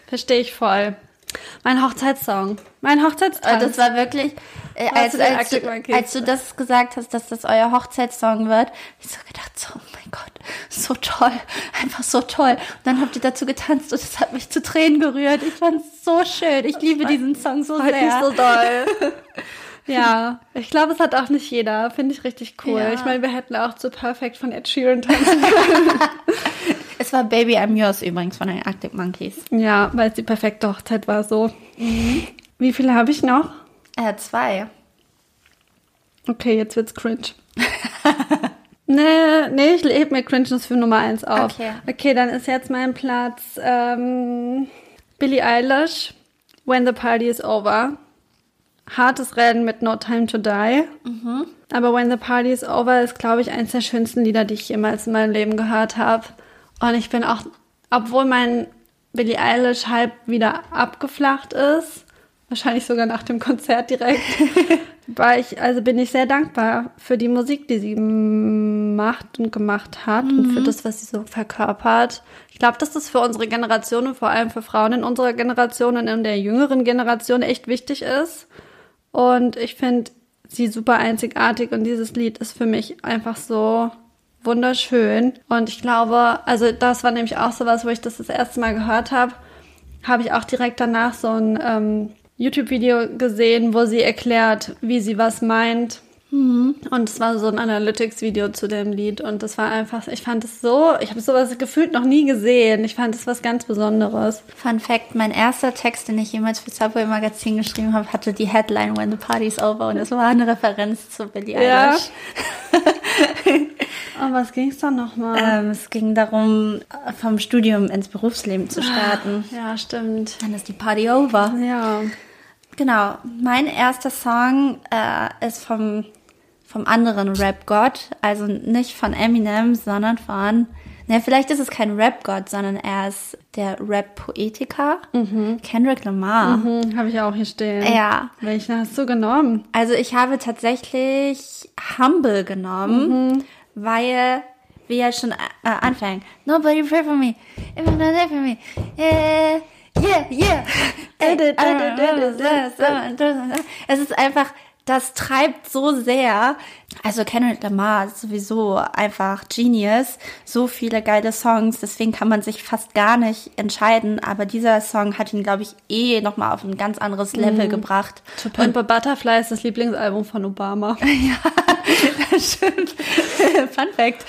Verstehe ich voll. Mein Hochzeitssong. Mein Hochzeitstanz. Äh, Das war wirklich, äh, als, als, du, als du das gesagt hast, dass das euer Hochzeitssong wird, ich so gedacht, so, oh mein Gott, so toll, einfach so toll. Und dann habt ihr dazu getanzt und es hat mich zu Tränen gerührt. Ich fand es so schön. Ich liebe diesen Song so Freut mich sehr. so doll. [LAUGHS] ja, ich glaube, es hat auch nicht jeder. Finde ich richtig cool. Ja. Ich meine, wir hätten auch zu Perfect von Ed Sheeran tanzen können. [LAUGHS] es war Baby I'm Yours übrigens von den Arctic Monkeys. ja, weil es die perfekte Hochzeit war so. Wie viele habe ich noch? Äh, zwei. Okay, jetzt wird's cringe. [LAUGHS] nee, nee, ich lebe mir Cringeness für Nummer eins auf. Okay. Okay, dann ist jetzt mein Platz ähm, Billie Eilish, When the Party is Over. Hartes Rennen mit No Time to Die. Aber When the Party is Over ist, glaube ich, eines der schönsten Lieder, die ich jemals in meinem Leben gehört habe. Und ich bin auch, obwohl mein Billie Eilish Hype wieder abgeflacht ist, wahrscheinlich sogar nach dem Konzert direkt, [LAUGHS] war ich, also bin ich sehr dankbar für die Musik, die sie macht und gemacht hat und für das, was sie so verkörpert. Ich glaube, dass das für unsere Generation und vor allem für Frauen in unserer Generation und in der jüngeren Generation echt wichtig ist. Und ich finde sie super einzigartig und dieses Lied ist für mich einfach so wunderschön. Und ich glaube, also das war nämlich auch sowas, wo ich das das erste Mal gehört habe, habe ich auch direkt danach so ein ähm, YouTube-Video gesehen, wo sie erklärt, wie sie was meint. Und es war so ein Analytics-Video zu dem Lied und das war einfach, ich fand es so, ich habe sowas gefühlt noch nie gesehen. Ich fand es was ganz Besonderes. Fun Fact, mein erster Text, den ich jemals für Subway Magazin geschrieben habe, hatte die Headline When the Party's Over und es war eine Referenz zu Billie Ja. [LAUGHS] Eilish. Oh, was ging's da nochmal? Ähm, es ging darum, vom Studium ins Berufsleben zu starten. ja, stimmt. Dann ist die Party over. Ja. Genau. Mein erster Song äh, ist vom, vom anderen Rap-Gott. Also nicht von Eminem, sondern von. Ne, vielleicht ist es kein Rap-Gott, sondern er ist der Rap-Poetiker. Kendrick Lamar. Hm, habe ich auch hier stehen. Ja. Welchen hast du genommen? Also ich habe tatsächlich Humble genommen, weil wir ja schon äh, anfangen. Nobody pray for me. Everyone pray for me. Yeah, yeah, yeah. Es ist einfach, das treibt so sehr. Also Kendrick Lamar ist sowieso einfach Genius. So viele geile Songs, deswegen kann man sich fast gar nicht entscheiden. Aber dieser Song hat ihn, glaube ich, eh nochmal auf ein ganz anderes Level gebracht. To Pimp a Butterfly ist das Lieblingsalbum von Obama. [LAUGHS] [LAUGHS] Stimmt. [LAUGHS] Fun Fact.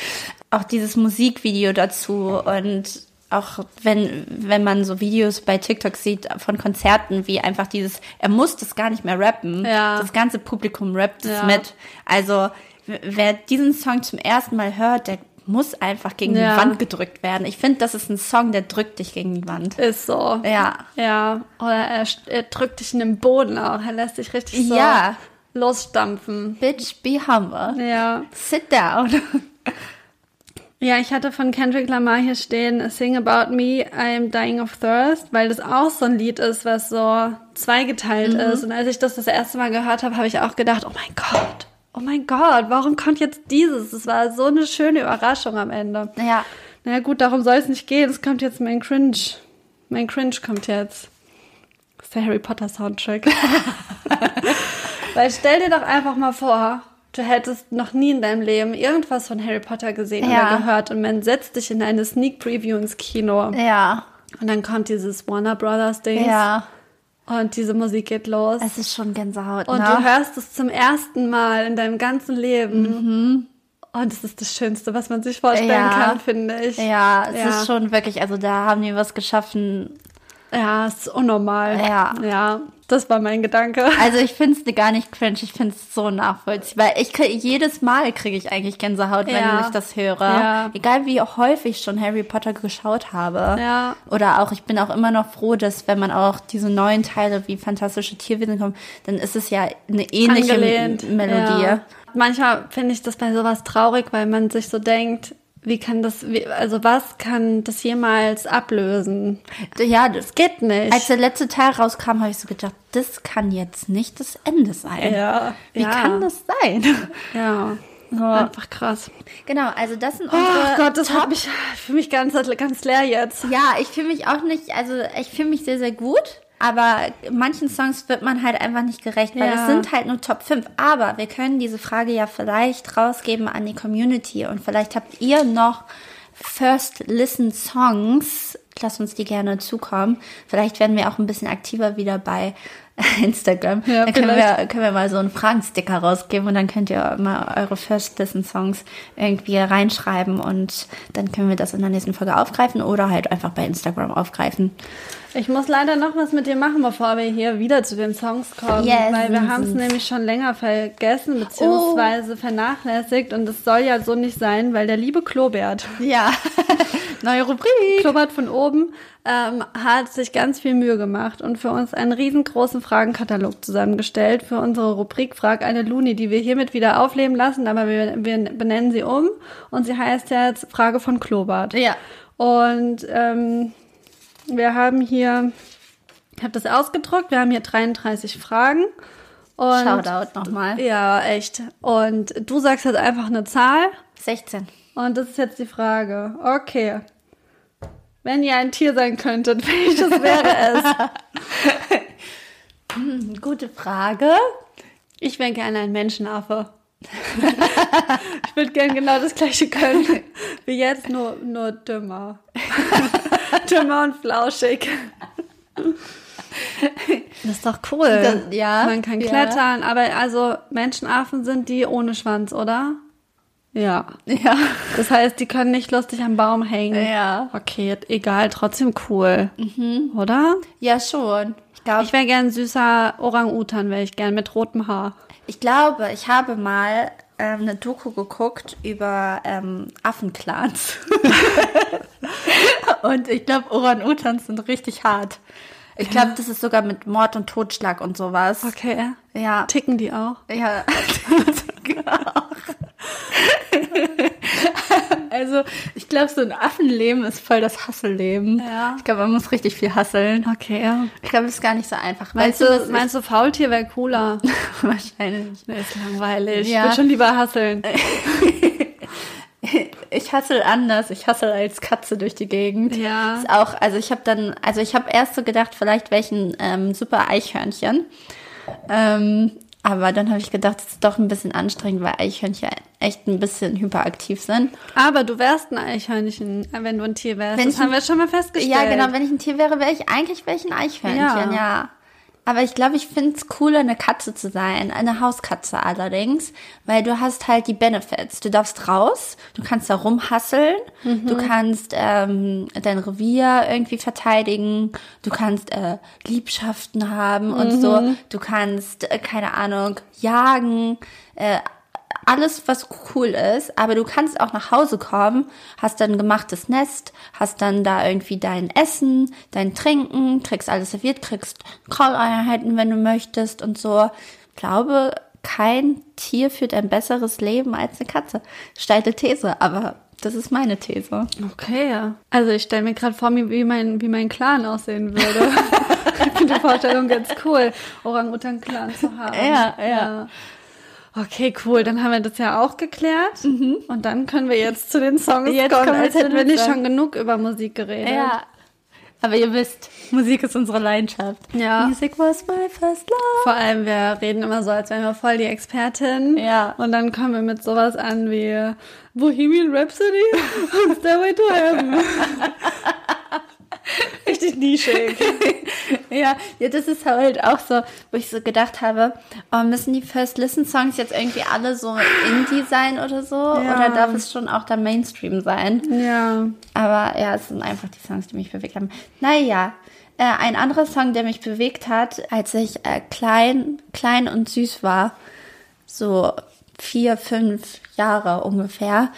Auch dieses Musikvideo dazu und auch wenn, wenn man so Videos bei TikTok sieht von Konzerten, wie einfach dieses, er muss das gar nicht mehr rappen. Ja. Das ganze Publikum rappt es Ja. mit. Also, wer diesen Song zum ersten Mal hört, der muss einfach gegen Ja. die Wand gedrückt werden. Ich finde, das ist ein Song, der drückt dich gegen die Wand. Ist so. Ja. Ja. Oder er, er drückt dich in den Boden auch. Er lässt dich richtig so Ja. losstampfen. Bitch, be humble. Ja. Sit down. [LAUGHS] Ja, ich hatte von Kendrick Lamar hier stehen, Sing About Me, I'm Dying of Thirst, weil das auch so ein Lied ist, was so zweigeteilt ist. Und als ich das das erste Mal gehört habe, habe ich auch gedacht, oh mein Gott, oh mein Gott, warum kommt jetzt dieses? Es war so eine schöne Überraschung am Ende. Ja. Na ja, gut, darum soll es nicht gehen. Es kommt jetzt mein Cringe. Mein Cringe kommt jetzt. Das ist der Harry Potter Soundtrack. [LAUGHS] [LAUGHS] Weil stell dir doch einfach mal vor, du hättest noch nie in deinem Leben irgendwas von Harry Potter gesehen Ja. oder gehört und man setzt dich in eine Sneak Preview ins Kino Ja. und dann kommt dieses Warner Brothers Ding Ja. und diese Musik geht los Es ist schon Gänsehaut, und ne? du hörst es zum ersten Mal in deinem ganzen Leben. Und es ist das Schönste, was man sich vorstellen Ja. kann, finde ich. Ja, es Ja. ist schon wirklich, also da haben die was geschaffen. Ja, ist unnormal. Ja. Ja, das war mein Gedanke. [LAUGHS] Also ich finde es gar nicht cringe, ich finde es so nachvollziehbar. Ich krieg, jedes Mal kriege ich eigentlich Gänsehaut, wenn Ja. ich das höre. Ja. Egal wie häufig ich schon Harry Potter geschaut habe. Ja. Oder auch, ich bin auch immer noch froh, dass wenn man auch diese neuen Teile wie Fantastische Tierwesen kommt, dann ist es ja eine ähnliche Angelehnt. Melodie. Ja. Manchmal finde ich das bei sowas traurig, weil man sich so denkt, wie kann das, wie, also was kann das jemals ablösen? Ja, das Geht nicht. Als der letzte Teil rauskam, habe ich so gedacht, das kann jetzt nicht das Ende sein. ja. Wie ja. kann das sein? [LAUGHS] Ja. Einfach krass. Genau, also das sind Oh unsere Gott, das hat mich, ich fühle mich ganz, ganz leer jetzt. Ja, ich fühle mich auch nicht, also ich fühle mich sehr, sehr gut. Aber manchen Songs wird man halt einfach nicht gerecht, weil Ja. es sind halt nur Top 5. Aber wir können diese Frage ja vielleicht rausgeben an die Community und vielleicht habt ihr noch First Listen Songs. Lasst uns die gerne zukommen. Vielleicht werden wir auch ein bisschen aktiver wieder bei [LAUGHS] Instagram. Ja, dann können vielleicht. wir, können wir mal so einen Fragensticker rausgeben und dann könnt ihr mal eure First Listen Songs irgendwie reinschreiben und dann können wir das in der nächsten Folge aufgreifen oder halt einfach bei Instagram aufgreifen. Ich muss leider noch was mit dir machen, bevor wir hier wieder zu den Songs kommen. Yes. Weil wir haben es nämlich schon länger vergessen beziehungsweise vernachlässigt. Und es soll ja so nicht sein, weil der liebe Klobert, [LAUGHS] Ja, neue Rubrik. Klobert von oben, ähm, hat sich ganz viel Mühe gemacht und für uns einen riesengroßen Fragenkatalog zusammengestellt für unsere Rubrik Frag eine Luni, die wir hiermit wieder aufleben lassen, aber wir, wir benennen sie um und sie heißt jetzt Frage von Klobert. Ja. Und ähm, wir haben hier, ich habe das ausgedruckt, wir haben hier 33 Fragen. Und Shoutout nochmal. Ja, echt. Und du sagst jetzt einfach eine Zahl 16. und das ist jetzt die Frage. Okay. Wenn ihr ein Tier sein könntet, [LAUGHS] welches wäre es? [LAUGHS] Hm, Gute Frage. Ich wäre gerne ein Menschenaffe. [LAUGHS] ich würde gerne genau das gleiche können wie jetzt, nur, nur dümmer. [LAUGHS] dümmer und flauschig. Das ist doch cool. Das- ja, Man kann ja. klettern, aber also Menschenaffen sind die ohne Schwanz, oder? Ja. Ja. Das heißt, die können nicht lustig am Baum hängen. Ja. Okay, egal, trotzdem cool. Oder? Ja, schon. Ich glaube, Ich wäre gern süßer Orang-Utan, wäre ich gern mit rotem Haar. ich, glaube, ich habe mal ähm, eine Doku geguckt über ähm, Affenclans. [LAUGHS] und ich glaube, Orang-Utans sind richtig hart. Ich glaube, das ist sogar mit Mord und Totschlag und sowas. Okay. Ja. Ticken die auch? Ja. [LAUGHS] [LAUGHS] also, ich glaube, so ein Affenleben ist voll das Hasselleben. Ja. Ich glaube, man muss richtig viel hasseln. Okay. Ich glaube, es ist gar nicht so einfach. Meinst du, was meinst du, Faultier wäre cooler? ich, [LAUGHS] wahrscheinlich. Nee, ist langweilig. Ja. Ich würde schon lieber hasseln. [LAUGHS] Ich hassel anders. Ich hassel als Katze durch die Gegend. Ja. Ist auch, also ich habe dann, also ich habe erst so gedacht, vielleicht wäre ich ein ähm, super Eichhörnchen. Ähm, aber dann habe ich gedacht, es ist doch ein bisschen anstrengend, weil Eichhörnchen echt ein bisschen hyperaktiv sind. Aber du wärst ein Eichhörnchen, äh, wenn du ein Tier wärst. Wenn das haben wir schon mal festgestellt. Ja, genau. Wenn ich ein Tier wäre, wäre ich eigentlich wäre ich ein Eichhörnchen, ja. Ja. Aber ich glaube, ich finde es cooler, eine Katze zu sein. Eine Hauskatze allerdings. Weil du hast halt die Benefits. Du darfst raus, du kannst da rumhasseln, du kannst ähm, dein Revier irgendwie verteidigen, du kannst äh, Liebschaften haben und so. Du kannst, äh, keine Ahnung, jagen, äh, alles, was cool ist, aber du kannst auch nach Hause kommen, hast dann ein gemachtes Nest, hast dann da irgendwie dein Essen, dein Trinken, kriegst alles serviert, kriegst Call-Einheiten, wenn du möchtest und so. Ich glaube, kein Tier führt ein besseres Leben als eine Katze. Steile These, aber das ist meine These. Okay, ja. Also ich stelle mir gerade vor, mir, wie mein, wie mein Clan aussehen würde. [LAUGHS] ich finde die Vorstellung ganz cool, Orang-Utan-Clan zu haben. Ja, ja. Okay, cool. Dann haben wir das ja auch geklärt. Und dann können wir jetzt zu den Songs Jetzt kommen, kommen wir als hätten wir nicht schon genug über Musik geredet. Ja. Aber ihr wisst, Musik ist unsere Leidenschaft. Ja. Music was my first love. Vor allem, wir reden immer so, als wären wir voll die Expertin. Ja. Und dann kommen wir mit sowas an wie Bohemian Rhapsody [LAUGHS] und Stairway to Heaven. [LAUGHS] [LAUGHS] Richtig nischig. [LAUGHS] Ja, ja, das ist halt auch so, wo ich so gedacht habe, oh, müssen die First Listen Songs jetzt irgendwie alle so Indie sein oder so? Ja. Oder darf es schon auch der Mainstream sein? Ja. Aber ja, es sind einfach die Songs, die mich bewegt haben. Naja, äh, ein anderer Song, der mich bewegt hat, als ich äh, klein, klein und süß war, so vier, fünf Jahre ungefähr,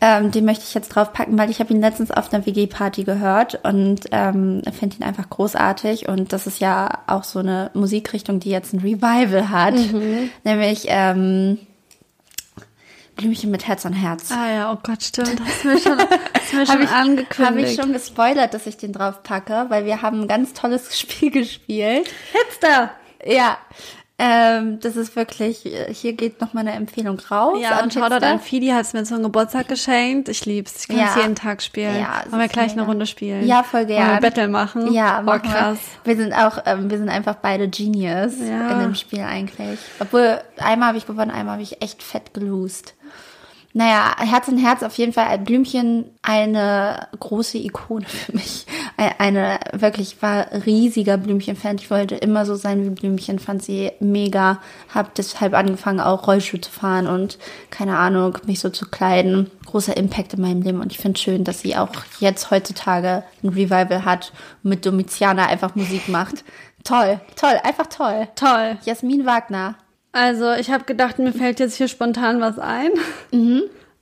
ähm, den möchte ich jetzt draufpacken, weil ich habe ihn letztens auf einer WG-Party gehört und ähm, finde ihn einfach großartig. Und das ist ja auch so eine Musikrichtung, die jetzt ein Revival hat, nämlich ähm, Blümchen mit Herz an Herz. Ah ja, oh Gott, stimmt. Das ist mir schon, ist mir [LAUGHS] schon Habe ich, angekündigt. hab ich schon gespoilert, dass ich den drauf packe, weil wir haben ein ganz tolles [LAUGHS] Spiel gespielt. Hitster. Ja, ähm, das ist wirklich, äh, hier geht noch mal eine Empfehlung raus. Ja, und Shoutout an Fidi, hat es mir zum Geburtstag geschenkt. Ich lieb's. Ich kann es Ja. jeden Tag spielen. Ja, Wollen wir gleich mega. eine Runde spielen? Ja, voll Wollen wir. Battle machen? Ja, machen krass. Wir. wir sind auch, ähm, wir sind einfach beide Genius Ja. in dem Spiel eigentlich. Obwohl, einmal habe ich gewonnen, einmal habe ich echt fett gelost. Naja, Herz in Herz auf jeden Fall ein Blümchen, eine große Ikone für mich. Ein- Eine, wirklich, ich war riesiger Blümchen-Fan. Ich wollte immer so sein wie Blümchen, fand sie mega. Hab deshalb angefangen, auch Rollschuh zu fahren und, keine Ahnung, mich so zu kleiden. Großer Impact in meinem Leben und ich finde schön, dass sie auch jetzt heutzutage ein Revival hat und mit Domiziana einfach Musik macht. Toll, toll, einfach toll. Toll. Jasmin Wagner. Also, ich habe gedacht, mir fällt jetzt hier spontan was ein.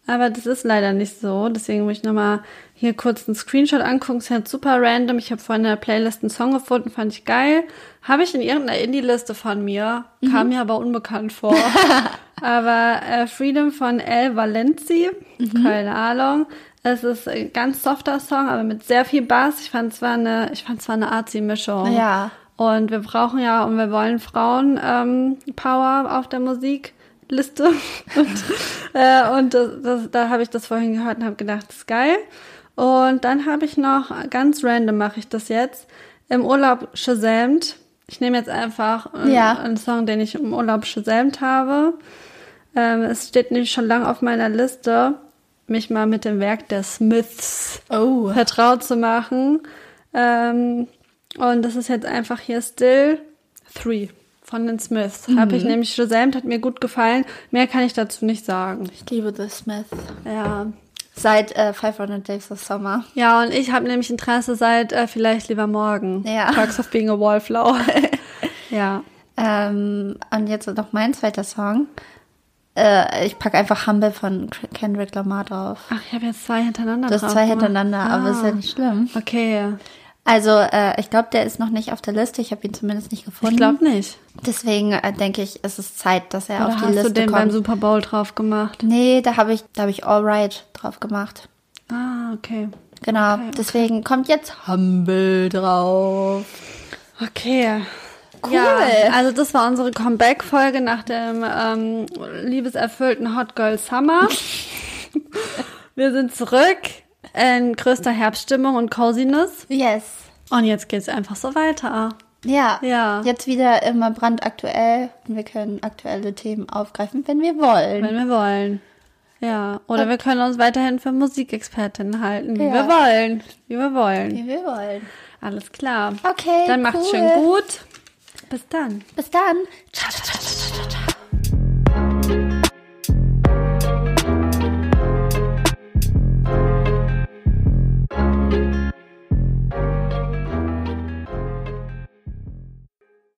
Aber das ist leider nicht so. Deswegen muss ich nochmal hier kurz einen Screenshot angucken. Es ist halt super random. Ich habe vorhin in der Playlist einen Song gefunden, fand ich geil. Habe ich in irgendeiner Indie-Liste von mir. Kam mir aber unbekannt vor. [LAUGHS] aber äh, Freedom von El Valenci. Keine Ahnung. Es ist ein ganz softer Song, aber mit sehr viel Bass. Ich fand zwar eine, ich fand zwar eine Artsy-Mischung. Ja. Und wir brauchen ja und wir wollen Frauen ähm, Power auf der Musikliste. [LAUGHS] und äh, und das, das, da habe ich das vorhin gehört und habe gedacht, das ist geil. Und dann habe ich noch, ganz random mache ich das jetzt, im Urlaub shazamt. Ich nehme jetzt einfach einen, Ja. einen Song, den ich im Urlaub shazamt habe. Ähm, es steht nämlich schon lange auf meiner Liste, mich mal mit dem Werk der Smiths Oh. vertraut zu machen. Ähm, und das ist jetzt einfach hier Still 3 von den Smiths. Habe ich nämlich gesamt, hat mir gut gefallen. Mehr kann ich dazu nicht sagen. Ich liebe The Smith. Ja. Seit äh, 500 Days of Summer. Ja, und ich habe nämlich Interesse seit äh, vielleicht lieber morgen. Ja. [LAUGHS] Perks of Being a Wallflower. [LAUGHS] ja. Ähm, und jetzt noch mein zweiter Song. Äh, ich packe einfach Humble von Kendrick Lamar drauf. Ach, ich habe jetzt zwei hintereinander Du hast zwei hintereinander, aber ist ja Ah. nicht schlimm. Okay. Also, äh, ich glaube, der ist noch nicht auf der Liste. Ich habe ihn zumindest nicht gefunden. Ich glaube nicht. Deswegen äh, denke ich, es ist Zeit, dass er Oder auf die hast Liste du den beim kommt. Super Bowl drauf gemacht? nee, da habe ich, da habe ich All Right drauf gemacht. Ah, okay. Genau. Okay, okay. Deswegen kommt jetzt Humble drauf. Okay. Cool. Ja, also das war unsere Comeback-Folge nach dem ähm, liebeserfüllten Hot Girl Summer. [LAUGHS] Wir sind zurück in größter Herbststimmung und Coziness. Yes. Und jetzt geht's einfach so weiter. Ja. Ja. Jetzt wieder immer brandaktuell. Wir können aktuelle Themen aufgreifen, wenn wir wollen. Wenn wir wollen. Ja. Oder wir können uns weiterhin für Musikexpertinnen halten, wie Ja. wir wollen. Wie wir wollen. Wie wir wollen. Alles klar. Okay. Dann macht's cool. schön gut. Bis dann. Bis dann. Ciao, ciao, ciao.